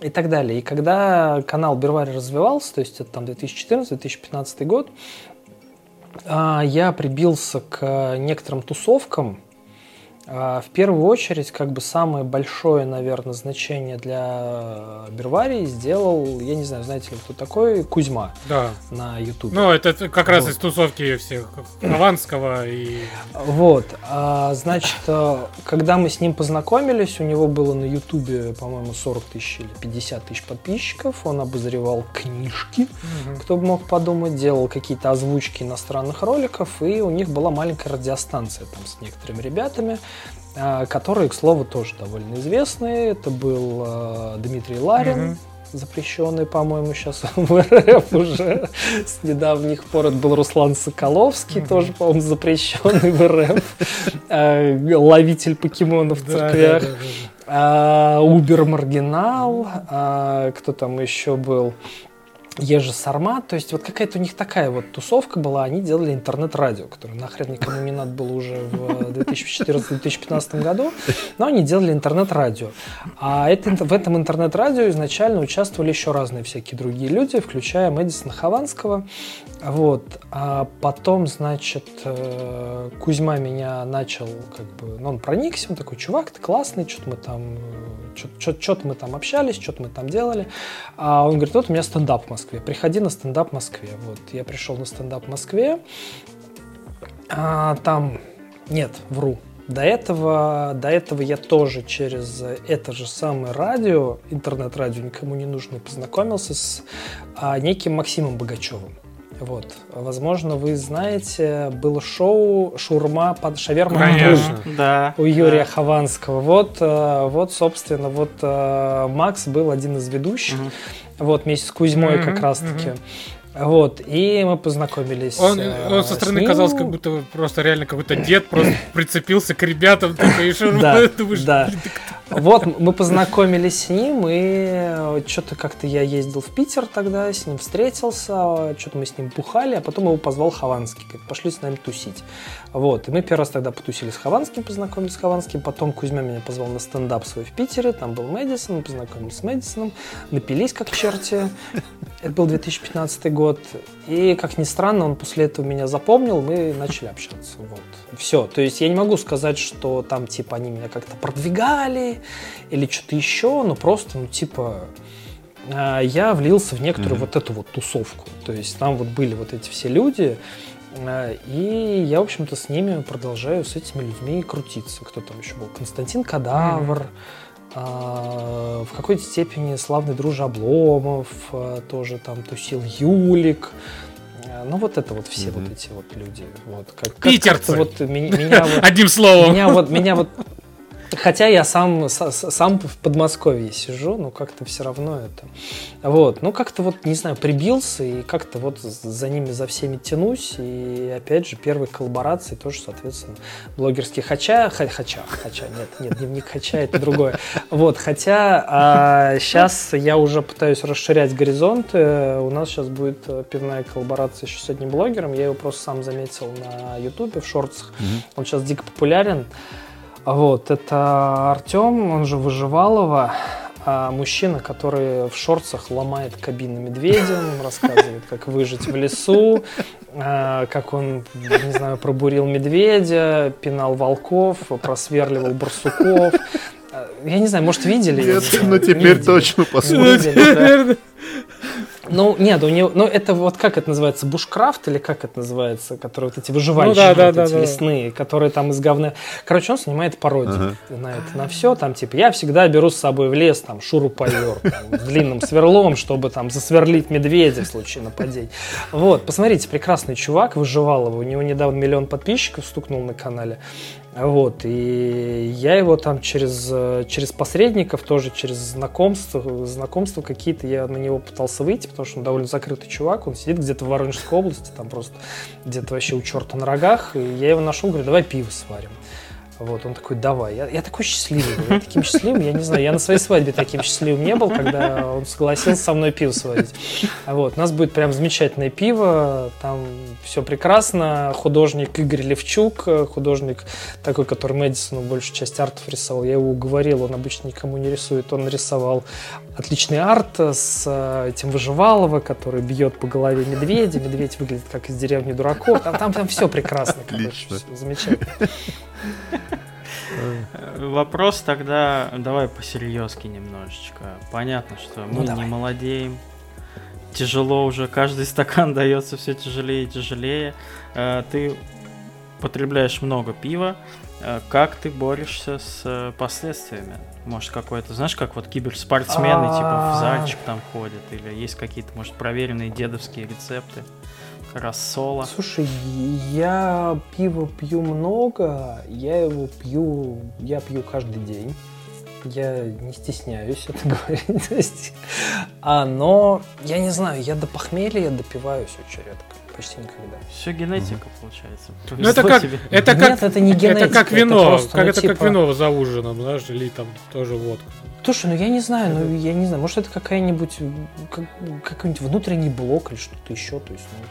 и так далее. И когда канал Бервари развивался, то есть это там 2014-2015 год, а, я прибился к некоторым тусовкам. А, В первую очередь, как бы самое большое, наверное, значение для Берварии сделал, я не знаю, знаете ли, кто такой, Кузьма Да. на YouTube. Ну, это как раз Вот. из тусовки всех Хованского и... Вот, а, значит, а, когда мы с ним познакомились, у него было на Ютубе, по-моему, 40 тысяч или 50 тысяч подписчиков, он обозревал книжки, кто бы мог подумать, делал какие-то озвучки иностранных роликов, и у них была маленькая радиостанция там с некоторыми ребятами, которые, к слову, тоже довольно известные. Это был а, Дмитрий Ларин, Мгм. запрещенный, по-моему, сейчас [LAUGHS] в РФ уже с недавних пор. Это был Руслан Соколовский, Мгм. тоже, по-моему, запрещенный в РФ. Э, Ловитель покемонов в церквях. да, да, да. А, Убер Маргинал, а, кто там еще был? Ежи Сармат, то есть вот какая-то у них такая вот тусовка была, они делали интернет-радио, которое нахрен никому не надо было уже в 2014-2015 году, но они делали интернет-радио. А это, в этом интернет-радио изначально участвовали еще разные всякие другие люди, включая Мэдисона Хованского. Вот. А потом, значит, э, Кузьма меня начал, как бы, ну, он проникся, он такой, чувак, ты классный, что-то мы там, что-то мы там общались, что-то мы там делали. А он говорит, вот у меня стендап в Москве, приходи на стендап в Москве. Вот, я пришел на стендап в Москве, а, там, нет, вру, до этого, до этого я тоже через это же самое радио, интернет-радио никому не нужно, познакомился с а, неким Максимом Богачевым. Вот. Возможно, вы знаете, было шоу «Шурма под шаверма Конечно. ужин» Да. у Юрия Хованского. Вот, э, вот, собственно, вот э, Макс был один из ведущих. Мгм. Вот, вместе с Кузьмой Мгм, как раз-таки. Вот, и мы познакомились. Он, э, он со стороны ним. казался как будто просто реально какой-то дед просто [LAUGHS] прицепился к ребятам такой, и шурма, Да, [LAUGHS] думаешь, да. Вот, мы познакомились с ним, и что-то как-то я ездил в Питер тогда, с ним встретился, что-то мы с ним бухали, а потом его позвал Хованский, говорит, пошли с нами тусить. Вот, и мы первый раз тогда потусили с Хованским, познакомились с Хованским, потом Кузьма меня позвал на стендап свой в Питере, там был Мэдисон, мы познакомились с Мэдисоном, напились как черти, это был 2015 год, и, как ни странно, он после этого меня запомнил, мы начали общаться, вот. Все, то есть я не могу сказать, что там, типа, они меня как-то продвигали, или что-то еще, но просто, ну, типа, а, я влился в некоторую Мгм. вот эту вот тусовку. То есть там вот были вот эти все люди, и я, в общем-то, с ними продолжаю, с этими людьми крутиться. Кто там еще был? Константин Кадавр, а, в какой-то степени славный дружа Обломов, а, тоже там тусил Юлик. А, Ну, вот это вот все Мгм. вот эти вот люди. Вот, как, как- Питерцы. как-то вот ми- меня [LAUGHS] вот Одним словом. меня вот, меня вот, хотя я сам, сам в Подмосковье сижу, но как-то все равно это, вот, ну как-то вот, не знаю, прибился и как-то вот за ними, за всеми тянусь, и опять же первые коллаборации тоже, соответственно, блогерские, хотя, хотя, хотя, нет, нет, дневник хотя, это другое, вот, хотя сейчас я уже пытаюсь расширять горизонты, у нас сейчас будет э, пивная коллаборация еще с одним блогером, я его просто сам заметил на ютубе в шортсах, он сейчас дико популярен. Вот, это Артем, он же Выживалова, а, мужчина, который в шорцах ломает кабины медведя, он [LAUGHS] рассказывает, как выжить в лесу, а, как он, не знаю, пробурил медведя, пинал волков, просверливал барсуков. А, Я не знаю, может, видели? Нет, знаю, ну теперь видели. точно посмотрим. видели, да. Ну, нет, у него, ну, это вот как это называется, бушкрафт или как это называется, которые вот эти выживальщики, Ну да, да, вот да, эти да. лесные, которые там из говна. Короче, он снимает пародию Ага. на это, на все, там, типа, я всегда беру с собой в лес, там, с длинным сверлом, чтобы, там, засверлить медведя в случае нападения. Вот, посмотрите, прекрасный чувак, выживал его, у него недавно миллион подписчиков стукнул на канале. Вот, и я его там через, через посредников, тоже через знакомства, знакомства какие-то, я на него пытался выйти, потому что он довольно закрытый чувак, он сидит где-то в Воронежской области, там просто где-то вообще у черта на рогах, и я его нашел, говорю, давай пиво сварим. Вот, он такой, давай. Я, я такой счастливый, я таким счастливым, я не знаю, я на своей свадьбе таким счастливым не был, когда он согласился со мной пиво сварить. А вот, у нас будет прям замечательное пиво, там все прекрасно. Художник Игорь Левчук, художник такой, который Мэдисону большую часть артов рисовал. Я его уговорил, он обычно никому не рисует, он рисовал отличный арт с э, этим Выживалова, который бьет по голове медведя. Медведь выглядит как из деревни дураков. Там, там, там все прекрасно, короче, все замечательно. Вопрос тогда, давай посерьезки немножечко. Понятно, что мы ну, не молодеем, тяжело уже, каждый [LAUGHS] стакан дается все тяжелее и тяжелее. Э, ты потребляешь много пива, э, как ты борешься с э, последствиями? Может, какой-то, знаешь, как вот киберспортсмены, типа в зальчик там ходят, или есть какие-то, может, проверенные дедовские рецепты? Рассола. Слушай, я пиво пью много, я его пью, я пью каждый день. Я не стесняюсь это [LAUGHS] говорить. То есть, а, но я не знаю, я до похмелья допиваюсь очень редко. Почти никогда. Все генетика, угу. получается. Ну это как, это как, Нет, это не генетика. Это как вино, это, просто, как, ну, это типа... как вино за ужином, знаешь, или там тоже водка. Слушай, ну я не знаю, ну я не знаю, может это какая-нибудь как, какой-нибудь внутренний блок или что-то еще, то есть, ну,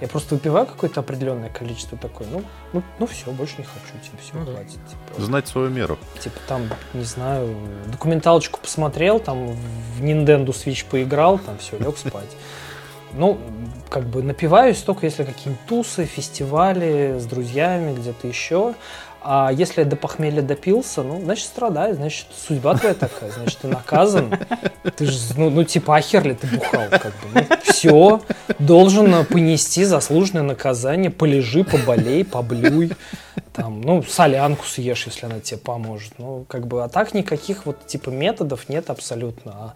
я просто выпиваю какое-то определенное количество такое, ну, ну, ну все, больше не хочу, типа, все, ну, хватит. Типа, Знать свою меру. Типа там, не знаю, документалочку посмотрел, там в Nintendo Switch поиграл, там все, лег спать. Ну, как бы напиваюсь только если какие-нибудь тусы, фестивали с друзьями, где-то еще. А если до похмелья допился, ну, значит, страдай, значит, судьба твоя такая, значит, ты наказан. Ты же, ну, ну типа, ахер ли ты бухал, как бы. Ну, все, должен понести заслуженное наказание, полежи, поболей, поблюй, там, ну, солянку съешь, если она тебе поможет. Ну, как бы, а так никаких вот, типа, методов нет абсолютно. А,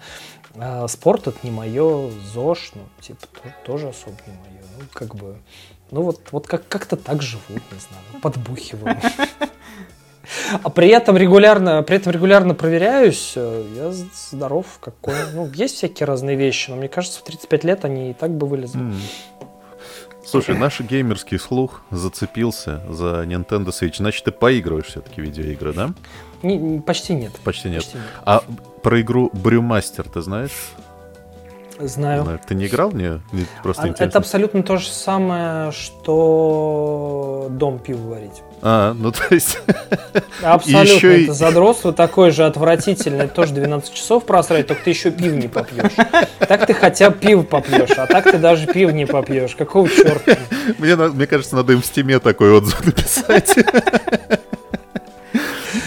а спорт это не мое, ЗОЖ, ну, типа, тоже, тоже особо не мое. Ну, как бы, ну вот, вот как- как-то так живут, не знаю, [LAUGHS] подбухиваю. А при этом регулярно, при этом регулярно проверяюсь, э, я здоров какой. Ну, есть всякие разные вещи, но мне кажется, в 35 лет они и так бы вылезли. Mm. Слушай, наш геймерский слух зацепился за Nintendo Switch. Значит, ты поигрываешь все-таки видеоигры, да? Не, почти нет. Почти нет. Почти нет. А про игру Брюмастер ты знаешь? Знаю. Ты не играл мне? Мне просто а, интересно. Это абсолютно то же самое, что дом пиво варить. А, ну то есть... [LAUGHS] Абсолютно, еще это задротство такое же отвратительное, тоже 12 часов просрать, только ты еще пиво не попьешь. Так ты хотя бы пиво попьешь, а так ты даже пиво не попьешь. Какого черта? [LAUGHS] Мне, мне кажется, надо им в стиме такой отзыв написать. [LAUGHS]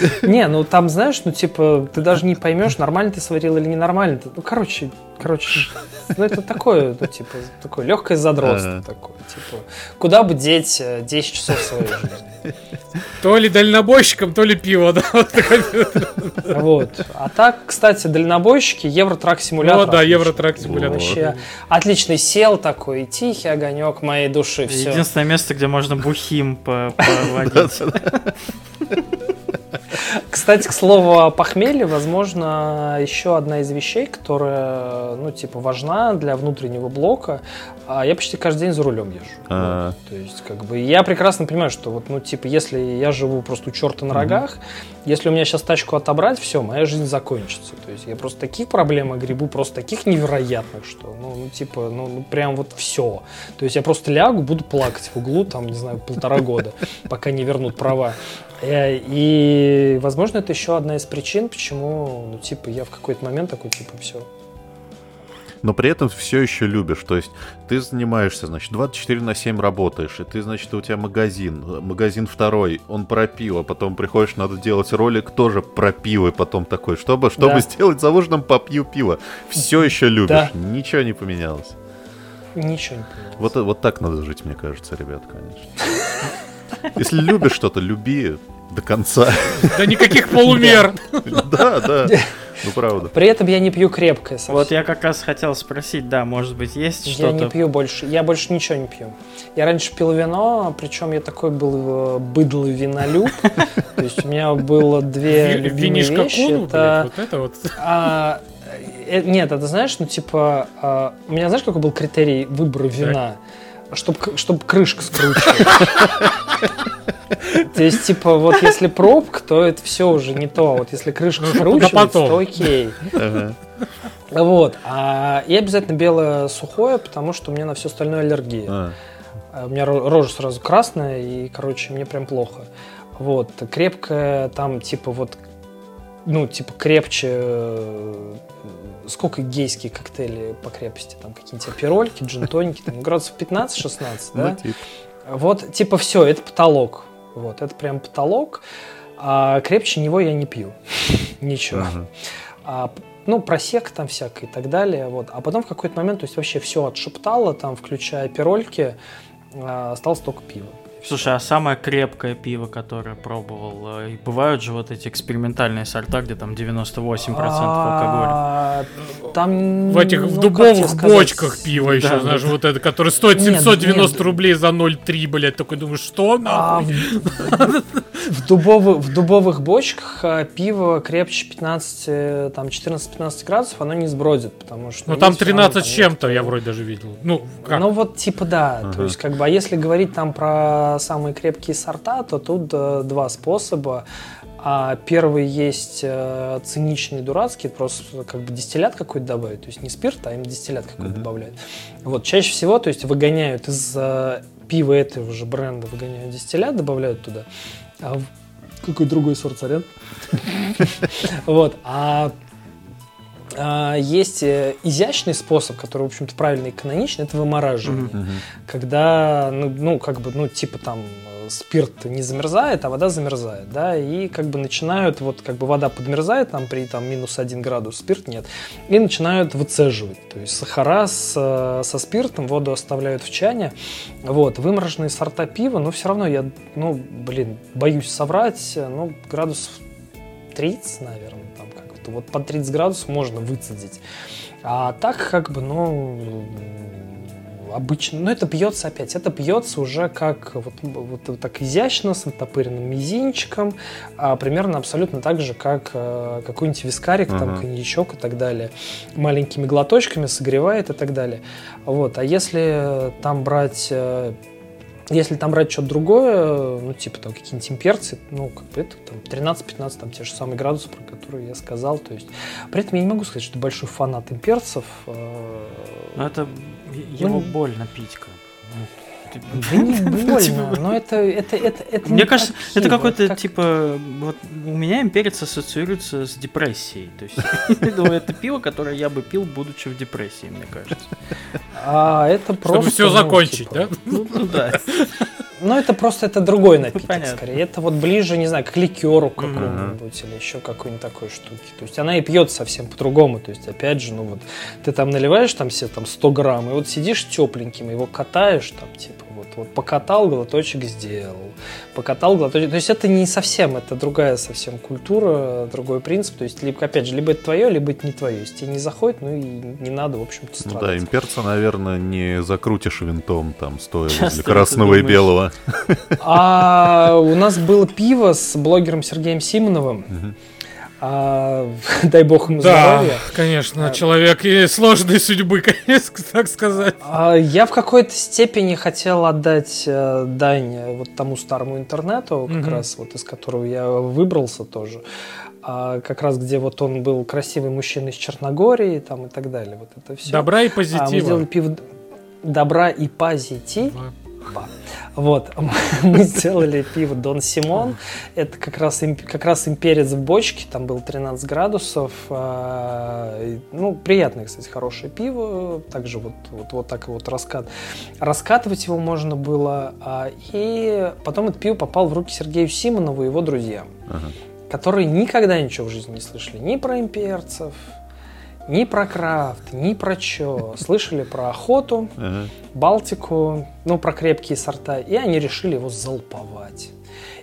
[LAUGHS] Не, ну там, знаешь, ну типа, ты даже не поймешь, нормально ты сварил или ненормально. Ну, короче, короче, ну это такое, ну типа, такое легкое задротство такое. Типа, куда бы деть 10 э, часов своей жизни? То ли дальнобойщиком, то ли пиво, да. Вот. А так, кстати, дальнобойщики, Евротрак симулятор. Ну да, Евротрак симулятор. Вообще отличный сел такой, тихий огонек моей души. Единственное место, где можно бухим [LAUGHS] поводить. Кстати, к слову о похмелье, возможно, еще одна из вещей, которая, ну, типа, важна для внутреннего блока. А я почти каждый день за рулем езжу. А. Вот, то есть, как бы, я прекрасно понимаю, что вот, ну, типа, если я живу просто у черта на рогах, если у меня сейчас тачку отобрать, все, моя жизнь закончится. То есть, я просто таких проблем огребу, просто таких невероятных, что, ну, ну типа, ну, ну, прям вот все. То есть, я просто лягу, буду плакать в углу, там, не знаю, полтора года, пока не вернут права. Э, и, возможно, это еще одна из причин, почему, ну, типа, я в какой-то момент такой, типа, все. Но при этом все еще любишь. То есть ты занимаешься, значит, 24 на 7 работаешь, и ты, значит, у тебя магазин, магазин второй, он про пиво, потом приходишь, надо делать ролик тоже про пиво, и потом такой, чтобы, чтобы да. [LAUGHS] сделать за ужином попью пиво. Все еще любишь, да. ничего не поменялось. Ничего не поменялось. Вот, вот так надо жить, мне кажется, ребят, конечно. Если любишь что-то, люби до конца. Да никаких полумер. [LAUGHS] Да, да. Ну, правда. При этом я не пью крепкое совсем. Вот я как раз хотел спросить, да, может быть, есть что-то... Я не пью больше, я больше ничего не пью. Я раньше пил вино, причем я такой был э, быдлый винолюб. [LAUGHS] То есть у меня было две любимые вещи. Это... Вот это вот. А, э, нет, это знаешь, ну типа, а, у меня знаешь, какой был критерий выбора вина? Чтобы чтоб крышка скручивалась. [LAUGHS] То есть, типа, вот если пробка, то это все уже не то. А вот если крышка скручивается, то окей. Вот. А, и обязательно белое сухое, потому что у меня на все остальное аллергия. А. а у меня рожа сразу красная, и, короче, мне прям плохо. Вот. Крепкое там, типа, вот, ну, типа, крепче э, сколько гейские коктейли по крепости? Там какие-нибудь аперольки, джин-тоники, там градусов 15-16, да? Ну, типа. Вот, типа, все, это потолок. Вот, это прям потолок. А крепче него я не пью. [LAUGHS] Ничего. А, ну, просек там всякое и так далее. Вот. А потом в какой-то момент, то есть вообще все отшептало, там, включая пирольки, а, осталось только пиво. Слушай, а самое крепкое пиво, которое пробовал, э, бывают же вот эти экспериментальные сорта, где там 98% алкоголя? Там... В этих в ну, дубовых бочках пиво еще, знаешь, вот это, которое стоит 790 рублей за 0,3, блядь, такой думаешь, что а, нахуй? В [LAUGHS] дубовых, в дубовых бочках а, пиво крепче 15, э, там 14-15 градусов, оно не сбродит, потому что... Ну там 13 с чем-то я вроде даже видел. Ну, как? Ну вот типа да, то есть как бы, а если говорить там про самые крепкие сорта, то тут э, два способа. А первый есть э, циничный, дурацкий, просто как бы дистиллят какой-то добавить, то есть не спирт, а им дистиллят какой-то mm-hmm. добавляют. Вот чаще всего, то есть выгоняют из э, пива этого же бренда, выгоняют дистиллят, добавляют туда. А какой другой сорт, сорян? [LAUGHS] Вот. А а, есть э, изящный способ, который, в общем-то, правильный и каноничный, это вымораживание. Mm-hmm. Когда, ну, ну, как бы, ну, типа там э, спирт не замерзает, а вода замерзает, да, и как бы начинают, вот как бы вода подмерзает там при там минус один градус, спирт нет, и начинают выцеживать, то есть сахара с, э, со спиртом воду оставляют в чане, вот, вымороженные сорта пива, но все равно я, ну, блин, боюсь соврать, ну, градусов 30, наверное, то вот по 30 градусов можно выцедить. А так как бы, ну, обычно, ну это пьется опять, это пьется уже как вот, вот так изящно, с оттопыренным мизинчиком, а примерно абсолютно так же, как э, какой-нибудь вискарик, uh-huh. там коньячок и так далее, маленькими глоточками согревает и так далее. Вот, а если там брать э, если там брать что-то другое, ну, типа там какие-нибудь имперцы, ну, как бы это там 13-15, там те же самые градусы, про которые я сказал. То есть, при этом я не могу сказать, что большой фанат имперцев. Э, ну, это его ну, больно пить как да не [LAUGHS] больно, но это, это, это, это Мне кажется, это какой-то, как... типа, вот у меня имперец ассоциируется с депрессией. То есть, [LAUGHS] это пиво, которое я бы пил, будучи в депрессии, мне кажется. А это просто... Чтобы все ну, закончить, типа, да? Ну, ну да. [LAUGHS] Ну, это просто это другой напиток, Понятно. скорее. Это вот ближе, не знаю, к ликеру какому-нибудь mm-hmm. или еще какой-нибудь такой штуки. То есть она и пьет совсем по-другому. То есть, опять же, ну вот ты там наливаешь там себе там 100 грамм, и вот сидишь тепленьким, его катаешь там, типа, вот, покатал, глоточек сделал. Покатал, глоточек. То есть это не совсем, это другая совсем культура, другой принцип. То есть, либо, опять же, либо это твое, либо это не твое. Если тебе не заходит, ну и не надо, в общем-то, страдать. Ну да, имперца, наверное, не закрутишь винтом, там, стоя возле красного и белого. А у нас было пиво с блогером Сергеем Симоновым. А, [LAUGHS] дай бог ему да, здоровья. конечно, а, человек и сложной судьбы, [LAUGHS] конечно, так сказать. А, я в какой-то степени хотел отдать э, дань вот тому старому интернету, как угу. раз вот из которого я выбрался тоже. А, как раз где вот он был красивый мужчина из Черногории там и так далее. Вот это все. Добра и позитива. А, мы сделали пиво добра и позитива. Вот, [LAUGHS] мы сделали пиво Дон Симон. Это как раз, как раз имперец в бочке, там было 13 градусов. А, ну, приятное, кстати, хорошее пиво. Также вот, вот, вот так вот раскат. Раскатывать его можно было. А, и потом это пиво попало в руки Сергею Симонову и его друзьям, ага. которые никогда ничего в жизни не слышали. Ни про имперцев, ни про крафт, ни про что. Слышали про охоту, ага. Балтику, ну, про крепкие сорта, и они решили его залповать.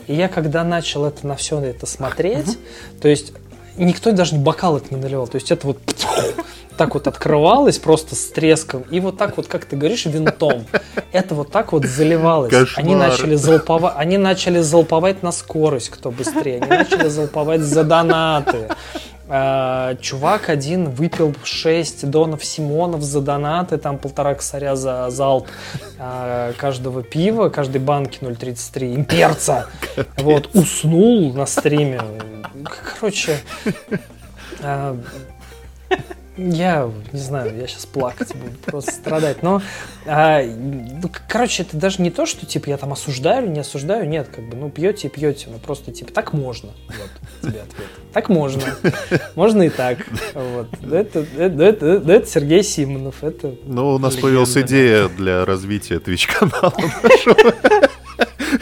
И я когда начал это на все это смотреть, то есть никто даже бокал это не наливал, то есть это вот так вот открывалось просто с треском, и вот так вот, как ты говоришь, винтом. Это вот так вот заливалось. Кошмар. Они начали, залповать, они начали залповать на скорость, кто быстрее. Они начали залповать за донаты. А, чувак один выпил 6 донов Симонов за донаты, там полтора косаря за залп а, каждого пива, каждой банки 0,33 имперца. Вот, уснул на стриме. Короче, а, я не знаю, я сейчас плакать буду, просто страдать. Но, а, ну, короче, это даже не то, что типа я там осуждаю или не осуждаю, нет, как бы, ну пьете и пьете, ну просто типа так можно. Вот тебе ответ. Так можно. Можно и так. Вот. Это, это, это, это Сергей Симонов. Это ну, у нас появилась идея для развития Twitch канала [LAUGHS] нашего.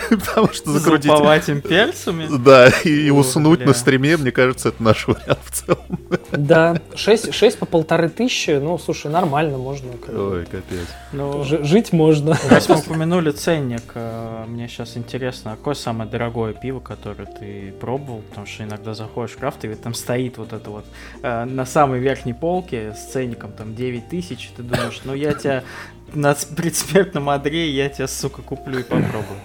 [LAUGHS] Потому что закрутить... Заповать им перцами? Да, и уснуть на стриме, мне кажется, это наш вариант в целом. Да, 6, 6 по полторы тысячи, ну, слушай, нормально, можно. Ой, капец. Ну, жить можно. Раз мы упомянули ценник, э, мне сейчас интересно, какое самое дорогое пиво, которое ты пробовал? Потому что иногда заходишь в крафт, и там стоит вот это вот э, на самой верхней полке с ценником там 9 тысяч, ты думаешь, ну я тебя на предсмертном одре, я тебя, сука, куплю и попробую.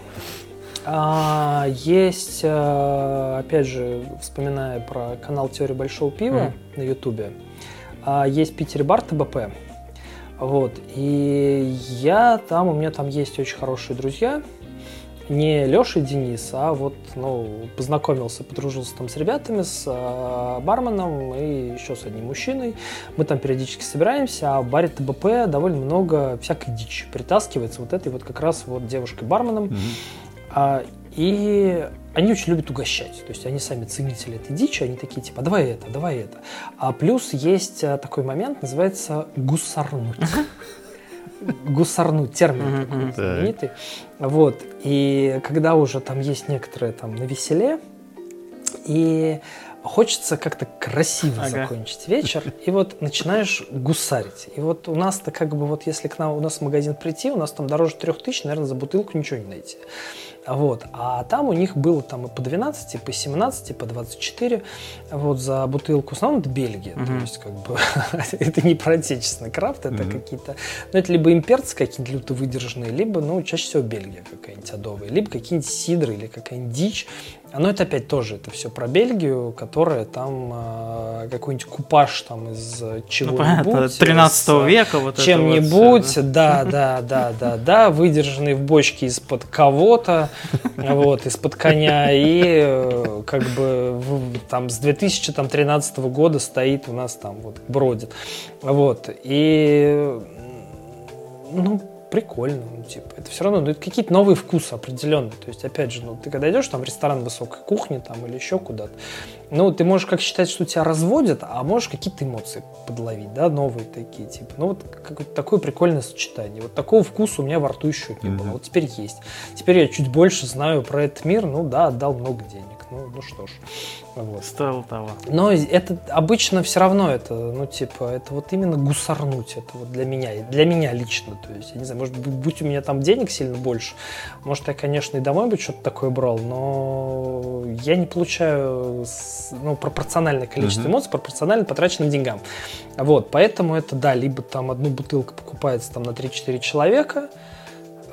А, есть, э, опять же, вспоминая про канал Теория Большого Пива mm. на Ютубе, а, есть Питер бар ТБП. Вот. И я там, у меня там есть очень хорошие друзья. Не Леша и Денис, а вот, ну, познакомился, подружился там с ребятами, с э, барменом и еще с одним мужчиной. Мы там периодически собираемся, а в баре ТБП довольно много всякой дичи притаскивается вот этой вот как раз вот девушкой-барменом. Mm-hmm и они очень любят угощать. То есть они сами ценители этой дичи, они такие типа, давай это, давай это. А плюс есть а, такой момент, называется гусарнуть. [LAUGHS] Гусарнуть, термин такой знаменитый. Вот. И когда уже там есть некоторые там на веселе, и хочется как-то красиво ага. закончить вечер, и вот начинаешь гусарить. И вот у нас-то как бы вот если к нам у нас в магазин прийти, у нас там дороже трех тысяч, наверное, за бутылку ничего не найти. Вот. А там у них было там и по 12, и по 17, и по 24 вот, за бутылку. В основном это Бельгия. Mm-hmm. То есть, как бы, [LAUGHS] это не про отечественный крафт, это mm-hmm. какие-то... Ну, это либо имперцы какие-то люто выдержанные, либо, ну, чаще всего Бельгия какая-нибудь адовая, либо какие-нибудь сидры или какая-нибудь дичь. Но это опять тоже, это все про Бельгию, которая там э, какой-нибудь купаж там из чего-нибудь. Ну, 13 из, века вот Чем-нибудь, вот да, да, да, да, да, выдержанный в бочке из-под кого-то, вот, из-под коня, и э, как бы там с 2013 года стоит у нас там вот бродит, вот, и ну, прикольно, ну, типа, это все равно, ну, это какие-то новые вкусы определенные, то есть, опять же, ну, ты когда идешь там в ресторан высокой кухни там или еще куда-то, ну, ты можешь как считать, что тебя разводят, а можешь какие-то эмоции подловить, да, новые такие, типа, ну, вот какое-то такое прикольное сочетание, вот такого вкуса у меня во рту еще не было, вот теперь есть, теперь я чуть больше знаю про этот мир, ну, да, отдал много денег, ну, ну что ж, вот. Стоило того. Но это обычно все равно это, ну, типа, это вот именно гусарнуть, это вот для меня, для меня лично, то есть, я не знаю, может, будь у меня там денег сильно больше, может, я, конечно, и домой бы что-то такое брал, но я не получаю, ну, пропорциональное количество uh-huh. эмоций, пропорционально потраченным деньгам. Вот, поэтому это, да, либо там одну бутылку покупается там на 3-4 человека,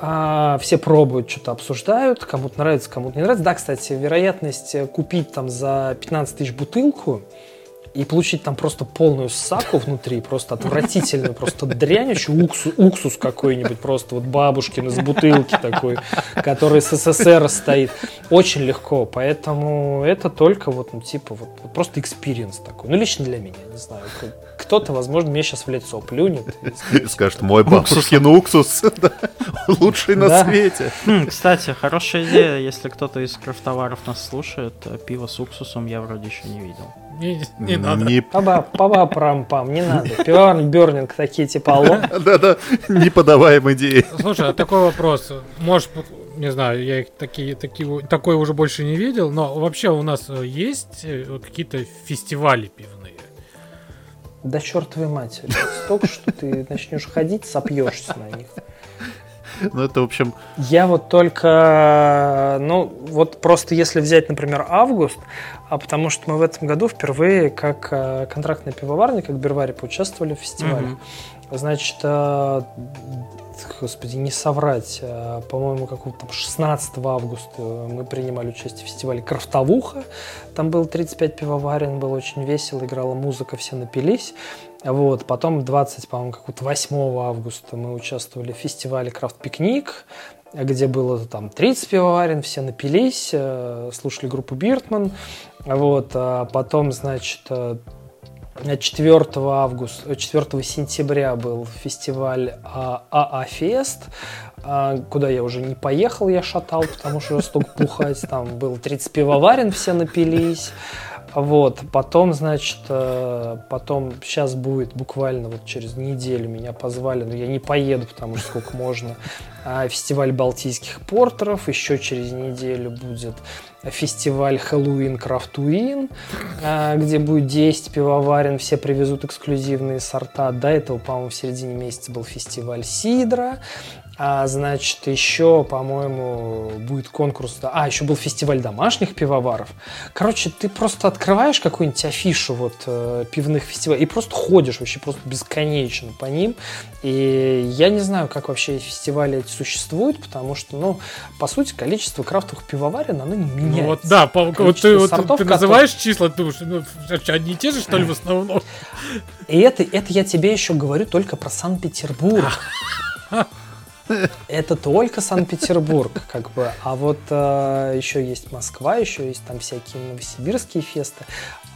а, все пробуют, что-то обсуждают, кому-то нравится, кому-то не нравится. Да, кстати, вероятность э, купить там за 15 тысяч бутылку и получить там просто полную саку внутри, просто отвратительную, просто дрянь, еще уксус, уксус какой-нибудь, просто вот бабушкин из бутылки такой, который с СССР стоит. Очень легко, поэтому это только вот, ну, типа, вот, вот просто experience такой. Ну, лично для меня, не знаю, кто-то, возможно, мне сейчас в лицо плюнет. [LAUGHS] И скажет, мой бабушкин уксус [LAUGHS] лучший на свете. [LAUGHS] Хм, кстати, хорошая идея, если кто-то из крафтоваров нас слушает, э, пиво с уксусом я вроде еще не видел. Не, не надо. Не... Паба, прам пам не надо. Пивоварный Бернинг такие типа алло. Да-да, не подаваем идеи. Слушай, а такой вопрос. Может, не знаю, я их такие, такие, такой уже больше не видел, но вообще у нас э, есть э, какие-то фестивали пивные? Да чертовой матери. Столько, что ты начнешь ходить, сопьешься на них. Ну, это, в общем... Я вот только, ну, вот просто если взять, например, август, а потому что мы в этом году впервые как э, контрактная пивоварня, как Бервари, поучаствовали в фестивале. Мгм. Значит, э, господи, не соврать, э, по-моему, какого-то там 16 августа мы принимали участие в фестивале «Крафтовуха». Там было 35 пивоварен, было очень весело, играла музыка, все напились. Вот, потом 20, по-моему, какого-то 8 августа мы участвовали в фестивале «Крафт Пикник», где было там 30 пивоварен, все напились, э, слушали группу Биртман. Вот, а потом, значит, э, 4 августа, 4 сентября был фестиваль а, АА Фест, а, куда я уже не поехал, я шатал, потому что столько пухать, там было 30 пивоварен, все напились. Вот, потом, значит, э, потом сейчас будет буквально вот через неделю меня позвали, но я не поеду, потому что сколько можно. А, Фестиваль балтийских портеров, еще через неделю будет фестиваль Хэллоуин Крафтуин, а, где будет 10 пивоварен, все привезут эксклюзивные сорта. До этого, по-моему, в середине месяца был фестиваль Сидра. А, значит, еще, по-моему, будет конкурс. А, еще был фестиваль домашних пивоваров. Короче, ты просто открываешь какую-нибудь афишу вот э, пивных фестивалей и просто ходишь вообще просто бесконечно по ним. И я не знаю, как вообще эти фестивали эти существуют, потому что, ну, по сути, количество крафтовых пивоварен, оно не меняется. Ну вот, да, по- вот ты, вот ты которые- называешь числа, ты думаешь, ну, одни и те же, что ли, в основном? И это, это я тебе еще говорю только про Санкт-Петербург. [LAUGHS] Это только Санкт-Петербург, как бы. А вот э, еще есть Москва, еще есть там всякие новосибирские фесты.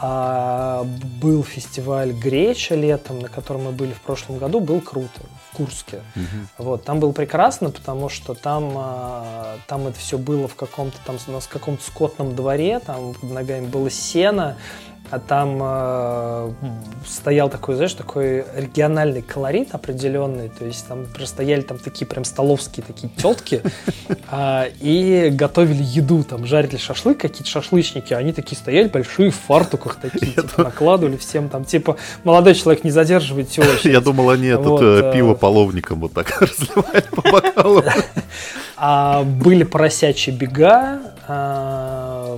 А, был фестиваль Греча летом, на котором мы были в прошлом году, был круто, в Курске. Вот, там было прекрасно, потому что там, а, там это все было в каком-то там, у нас в каком-то скотном дворе, там под ногами было сено, а там а, стоял такой, знаешь, такой региональный колорит определенный, то есть там просто стояли там такие прям столовские такие тетки [LAUGHS] а, и готовили еду, там жарили шашлык, какие-то шашлычники, они такие стояли большие в фартуках такие, типа, накладывали всем там, типа, молодой человек, не задерживайте очередь. [LAUGHS] Я думал, они Вот, э, э, пиво половником вот так [LAUGHS] разливают по бокалам. А, были поросячьи бега, а,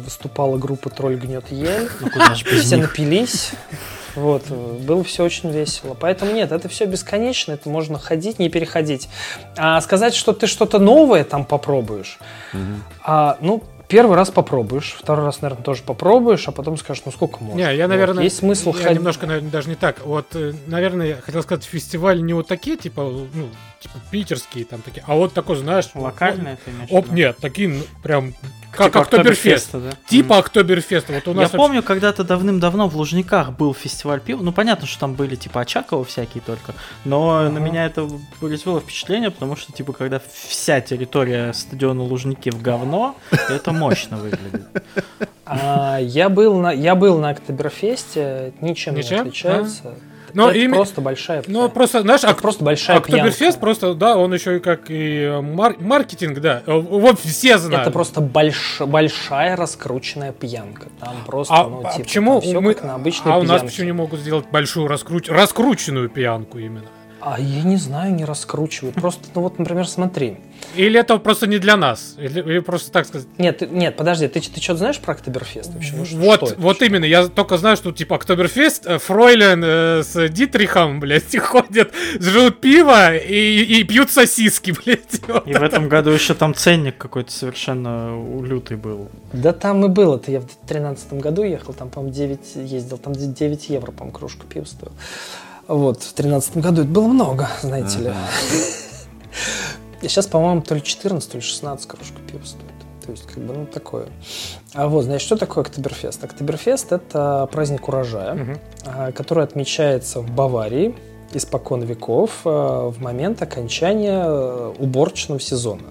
выступала группа Тролль гнет ель. Ну Все напились. Вот, было все очень весело. Поэтому нет, это все бесконечно, это можно ходить, не переходить. А сказать, что ты что-то новое там попробуешь, а, ну, первый раз попробуешь, второй раз, наверное, тоже попробуешь, а потом скажешь, ну сколько можно. Не, я, Вот, наверное, Есть смысл я ходить. немножко, наверное, даже не так. Вот, э, наверное, я хотел сказать, фестиваль не вот такие, типа, ну, типа питерские там такие, а вот такой, знаешь, Локальное ты имеешь в Оп, нет, такие, ну, прям, как Типа Октоберфест. Октоберфеста, да? Типа Октоберфеста. Вот у Я нас вообще- помню, когда-то давным-давно в Лужниках был фестиваль пива. Ну, понятно, что там были типа Очакова всякие только. Но на Ага. меня это произвело впечатление, потому что, типа, когда вся территория стадиона Лужники в говно, это мощно выглядит. А, я, был на, я был на Октоберфесте, ничем, не отличается. Но это ими- просто большая Ну, просто, знаешь, Это Ок- просто большая Октоберфест просто, да, он еще и как и э, мар- маркетинг, да. Э, Вот все знают. Это просто больш- большая раскрученная пьянка. Там просто, А, ну, а типа, почему все мы, как на обычной а у нас пьянке. почему не могут сделать большую раскруч... раскрученную пьянку именно? А я не знаю, не раскручивают. Просто, ну вот, например, смотри. Или это просто не для нас? Или, или просто так сказать? Нет, нет, подожди, ты, ты что-то знаешь про Октоберфест вообще? Ну, что- вот, что это? вот именно, я только знаю, что типа Октоберфест, э, Фройлен э, с Дитрихом, блядь, [LAUGHS] ходят, жрут пиво и, и пьют сосиски, [LAUGHS] блядь. Вот. И в этом году еще там ценник какой-то совершенно лютый был. Да там и было. Это я в 2013 году ехал, там, по-моему, 9 ездил, там 9 евро, по-моему, кружка пива стоила. Вот, в 2013 году это было много, знаете ли. [LAUGHS] Сейчас, по-моему, то ли 14, то ли 16 кружка пива стоит. То есть, как бы, ну, такое. А вот, значит, что такое Октоберфест? Октоберфест – это праздник урожая, а, который отмечается в Баварии испокон веков а, в момент окончания э, уборочного сезона.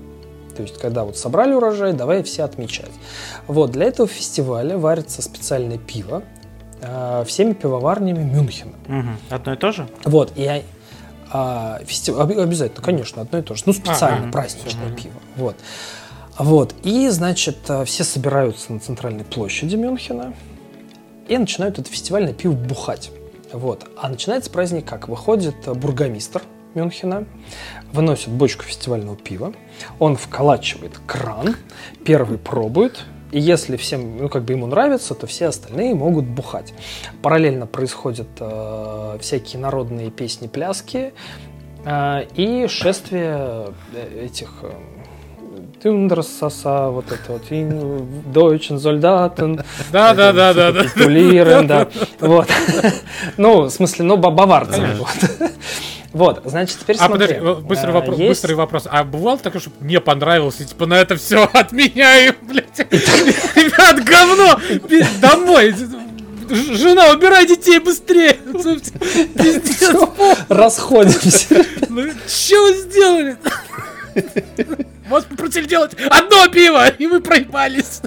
То есть, когда вот собрали урожай, давай все отмечать. Вот, для этого фестиваля варится специальное пиво а, всеми пивоварнями Мюнхена. Мгм. Одно и то же? Вот, и я- а, фести- об- обязательно, конечно, одно и то же. Ну, специально, Ага, праздничное всё, пиво. Вот. Вот. И, значит, а, все собираются на центральной площади Мюнхена и начинают это фестивальное пиво бухать. Вот. А начинается праздник как? Выходит а, бургомистр Мюнхена, выносит бочку фестивального пива, он вколачивает кран, первый пробует, и если всем, ну, как бы ему нравится, то все остальные могут бухать. Параллельно происходят э, всякие народные песни, пляски э, и шествие э, этих э, Тюндерсаса, вот это вот, Deutschen Soldaten, Да, да, да, да, да. капитулируем, да. Вот. [LAUGHS] Ну, в смысле, ну, ба- баварцы. Вот. Вот, значит, теперь А смотри. подожди, вот быстрый Э, вопрос, есть- быстрый вопрос. А бывало такое, что мне понравилось, и типа на это все [LAUGHS] отменяю, блядь. Ребят, говно! Домой! Жена, убирай детей быстрее! Расходимся. Ну, что вы сделали? Вот попросили делать одно пиво, и мы проебались.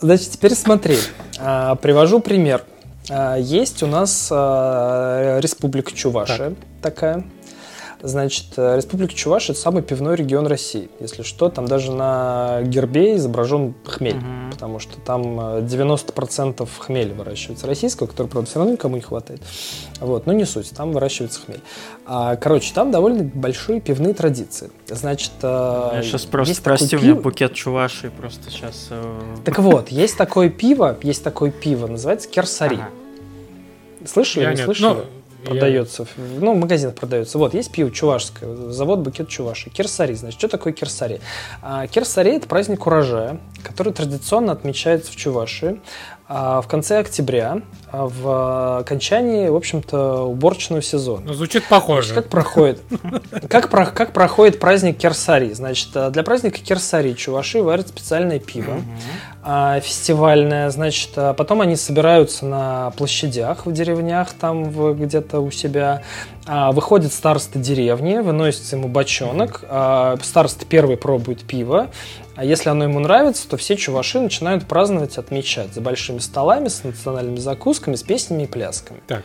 Значит, теперь смотри. А, Привожу пример. А, Есть у нас а, Республика Чувашия такая. Значит, э, Республика Чувашия – это самый пивной регион России. Если что, там даже на гербе изображен хмель, Мгм. потому что там э, 90% хмеля выращивается российского, который, правда, все равно никому не хватает. Вот, но не суть, там выращивается хмель. А, короче, там довольно большие пивные традиции. Значит, э, Я сейчас просто, есть такое прости, у меня пиво- букет чуваши просто сейчас... Так вот, есть такое пиво, есть такое пиво, называется керсари. Слышали, Я не нет, слышали? ну, я- продается, в- ну, в магазинах продается. Вот, есть пиво чувашское, завод Букет Чуваши. Керсари, значит, что такое керсари? А, керсари – это праздник урожая, который традиционно отмечается в Чувашии а, в конце октября, в окончании, в общем-то, уборочного сезона. Ну, звучит Значит, похоже. Как проходит, как, про- как проходит праздник Керсари? Значит, э, для праздника Керсари чуваши варят специальное пиво а, фестивальное. Значит, а потом они собираются на площадях в деревнях, там где-то у себя. А, Выходит староста деревни, выносится ему бочонок. а, Староста первый пробует пиво. А если оно ему нравится, то все чуваши начинают праздновать, отмечать за большими столами, с национальными закусками, с песнями и плясками. Так.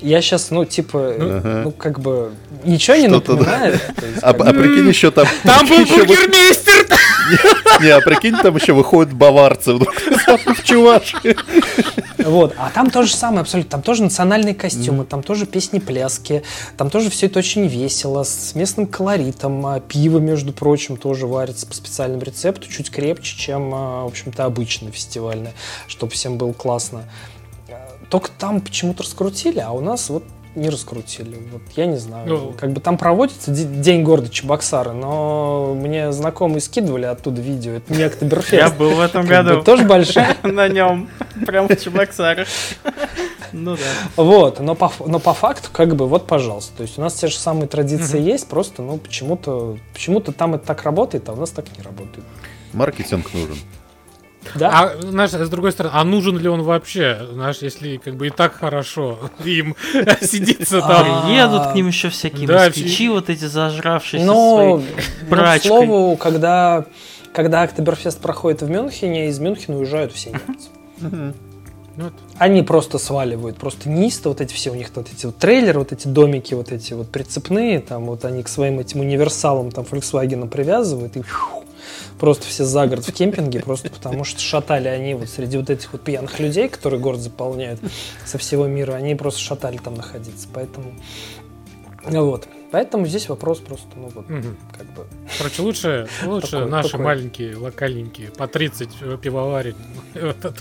Я сейчас, ну, типа, Ага. ну, как бы, ничего не да. напоминает. Есть, А, а прикинь, еще там... [LAUGHS] Там был [LAUGHS] бургермейстер! [LAUGHS] Не, а прикинь, там еще выходят баварцы вдруг в Чувашии. Вот, а там то же самое абсолютно, там тоже национальные костюмы, там тоже песни, пляски, там тоже все это очень весело, с местным колоритом, а пиво, между прочим, тоже варится по специальному рецепту, чуть крепче, чем, а, в общем-то, обычное фестивальное, чтобы всем было классно. Только там почему-то раскрутили, а у нас вот не раскрутили. Вот я не знаю. Ну. как бы там проводится Ди- День города Чебоксары, но мне знакомые скидывали оттуда видео. Это не Я Октоберфест. был в этом году Тоже большая. [LAUGHS] на нем, прям в Чебоксарах. Ну да. Вот, но по, но по факту, как бы, вот, пожалуйста. То есть у нас те же самые традиции есть, просто, ну, почему-то почему-то там это так работает, а у нас так не работает. Маркетинг нужен. Да? А, знаешь, с другой стороны, а нужен ли он вообще? Знаешь, если как бы и так хорошо [LAUGHS] им сидится там. А, Едут к ним еще всякие москвичи, вот эти зажравшиеся но, своей к прачкой. слову, когда, когда Октоберфест проходит в Мюнхене, из Мюнхена уезжают все немцы. Ну. Они просто сваливают, просто нисто, вот эти все у них вот эти вот трейлеры, вот эти домики, вот эти вот прицепные, там вот они к своим этим универсалам, там Volkswagen привязывают и фью, просто все за город в кемпинге, просто потому что шатали они вот среди вот этих вот пьяных людей, которые город заполняют со всего мира, они просто шатали там находиться, поэтому ну вот, поэтому здесь вопрос просто, ну вот, Мгм. как бы, Короче, лучше, лучше Такой- наши такой. маленькие, локальненькие, по 30 пивоварен. [LAUGHS] Вот это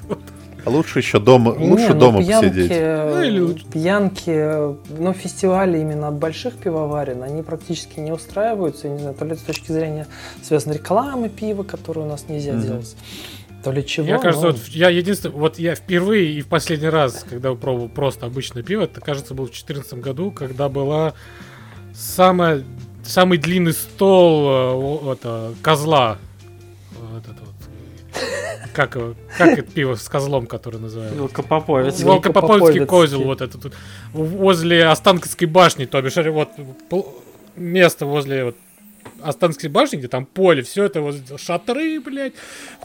лучше еще дома, Не, лучше ну, дома пьянки, посидеть. Ну, или лучше. Пьянки, ну, фестивали именно от больших пивоварен, они практически не устраиваются, я не знаю, то ли с точки зрения связанной рекламы пива, которую у нас нельзя Мгм. делать, то ли чего. Я, кажется, но- вот я единственный, вот я впервые и в последний раз, когда пробовал просто обычное пиво, это, кажется, был в 2014 году, когда была самая, самый длинный стол э, это, козла. Вот это вот. Как, его- как это пиво с козлом, которое называется? Волкопоповец. Волк- Волкопоповицкий Волкопоповицкий. козел, вот этот возле Останкинской башни, то бишь, вот место возле вот Останкинской башни, где там поле, все это вот шатры, блядь,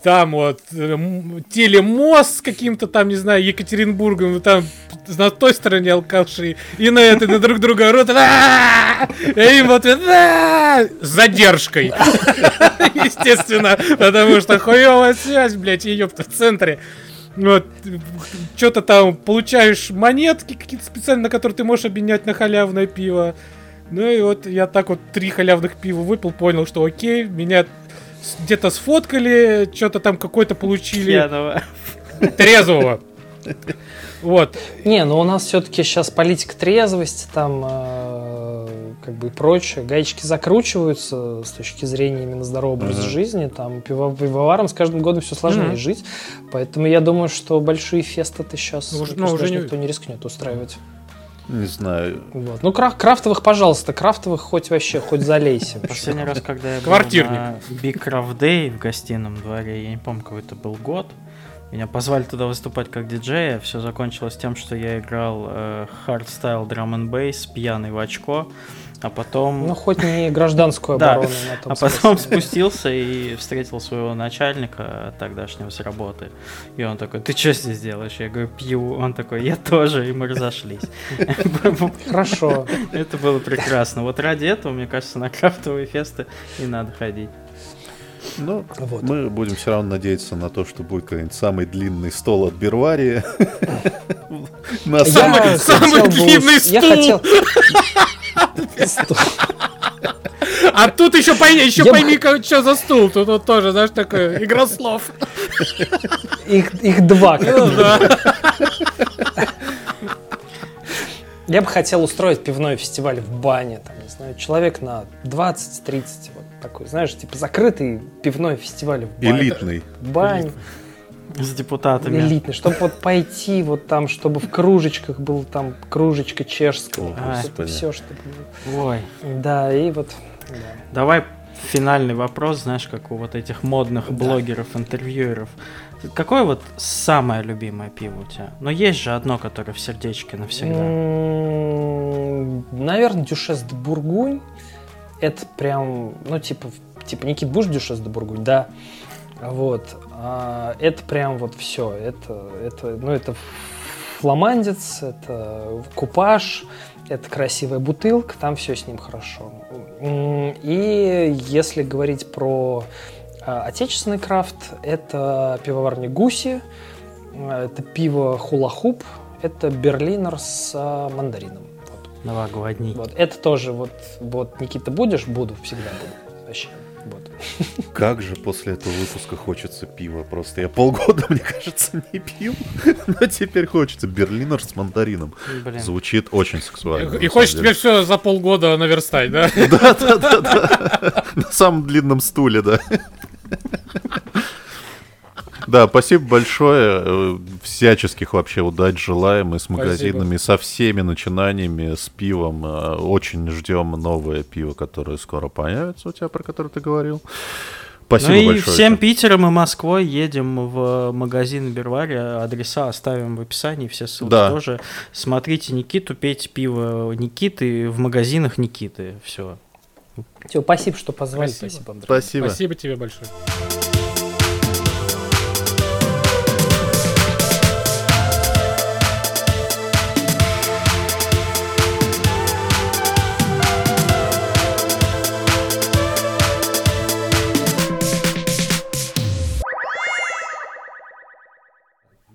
там вот телемост с каким-то там, не знаю, Екатеринбургом, там на той стороне алкаши, и на этой, на друг друга орут, «А-а-а!» и им вот «А-а-а!» с задержкой, [LAUGHS] естественно, потому что хуевая связь, блядь, ее в центре. Вот, что-то там получаешь монетки какие-то специально, на которые ты можешь обменять на халявное пиво. Ну и вот я так вот три халявных пива выпил, понял, что окей, меня где-то сфоткали, что-то там какой-то получили Пьяного. трезвого. Вот. Не, ну у нас все-таки сейчас политика трезвости, там э, как бы и прочее. Гаечки закручиваются с точки зрения именно здорового образа Мгм. жизни. Там пиво- пивоварам с каждым годом все сложнее Мгм. жить. Поэтому я думаю, что большие фесты-то сейчас Ну, уже- ну, уже не- никто не рискнет устраивать. Не знаю. Вот. Ну, кра- крафтовых, пожалуйста, крафтовых хоть вообще, хоть залейся. Последний раз, когда я был Квартирник. на Big Craft Day в гостином дворе, я не помню, какой это был год, меня позвали туда выступать как диджея, все закончилось тем, что я играл э, hardstyle drum and bass, пьяный в очко, а потом... Ну, хоть не гражданскую [LAUGHS] Да. оборону на том А потом смысле. спустился и встретил своего начальника тогдашнего с работы. И он такой, ты что здесь делаешь? Я говорю, пью. Он такой, я тоже. И мы разошлись. [LAUGHS] Хорошо. Это было прекрасно. Вот ради этого, мне кажется, на крафтовые фесты и надо ходить. Ну, Вот. мы будем все равно надеяться на то, что будет какой-нибудь самый длинный стол от Берварии. [LAUGHS] Самый- длинный ус- А тут еще пойми, еще Я пойми, что за стул. Тут вот тоже, знаешь, такое, игра слов. Их, их два. как Ну да. Я бы хотел устроить пивной фестиваль в бане, там, не знаю, человек на 20-30, вот такой, знаешь, типа закрытый пивной фестиваль в бане. Элитный. В бане, С депутатами. элитный, чтобы вот пойти, вот там, чтобы в кружечках был там кружечка чешская, О, это Господи. все, чтобы... Ой. Да, и вот... да. Давай финальный вопрос, знаешь, как у вот этих модных Да. блогеров, интервьюеров. Какое вот самое любимое пиво у тебя? Но есть же одно, которое в сердечке навсегда. Наверное, Дюшес де Бургунь. Это прям, ну, типа, типа Никит будешь Дюшес де Бургунь? Да. Вот. А, это прям вот все. Это, это, ну, это фламандец, это купаж, это красивая бутылка, там все с ним хорошо. И если говорить про а, отечественный крафт, это пивоварня Гуси, это пиво Хула-Хуп, это берлинер с мандарином. Вот. Новогодний. Вот. Это тоже вот, вот Никита будешь? Буду, всегда буду. Вообще. [LAUGHS] Как же после этого выпуска хочется пива. Просто я полгода, [LAUGHS] мне кажется, не пил. [LAUGHS] Но теперь хочется. Берлинер с мандарином. Блин. Звучит очень сексуально. И хочешь теперь все за полгода наверстать. Да, да, да, да. На самом длинном стуле, да. Да, спасибо большое. Э, Всяческих вообще удач желаем и с магазинами, со всеми начинаниями, с пивом. Э, Очень ждем новое пиво, которое скоро появится у тебя, про которое ты говорил. Спасибо ну и большое. всем Питером и Москвой едем в магазин Бервари. Адреса оставим в описании, все ссылки Да. тоже. Смотрите Никиту, пейте пиво Никиты в магазинах Никиты. Все. Тё, спасибо, что позвали. Спасибо. Спасибо, Андрей. Спасибо. Спасибо тебе большое.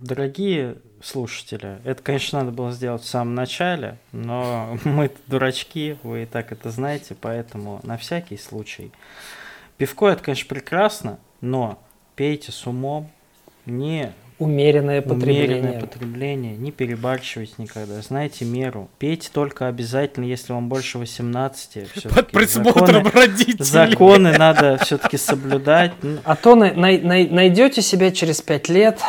Дорогие слушатели, это, конечно, надо было сделать в самом начале, но [LAUGHS] мы дурачки, вы и так это знаете, поэтому на всякий случай. Пивко это, конечно, прекрасно, но пейте с умом, не Умеренное умеренное потребление. потребление, не перебарщивайте никогда, знайте меру. Пейте только обязательно, если вам больше 18. Под присмотром законы, родителей. законы надо все-таки соблюдать. А то най- най- най- найдете себя через пять лет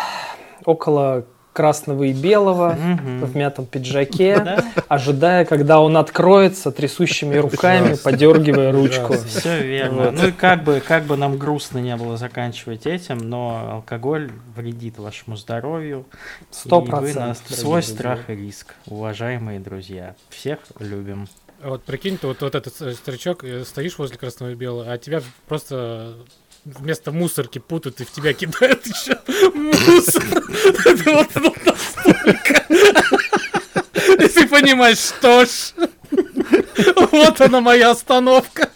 около красного и белого в мятом пиджаке, Да? ожидая, когда он откроется трясущими руками, подергивая ручку. Все верно. Ну и как бы, как бы нам грустно не было заканчивать этим, но алкоголь вредит вашему здоровью. Сто процентов. свой страх и риск, уважаемые друзья. Всех любим. Вот прикинь, ты вот, вот этот э, старичок, э, стоишь возле красного и белого, а тебя просто вместо мусорки путают и в тебя кидают еще мусор. Вот ну, настолько. И понимаешь, что ж, вот она моя остановка.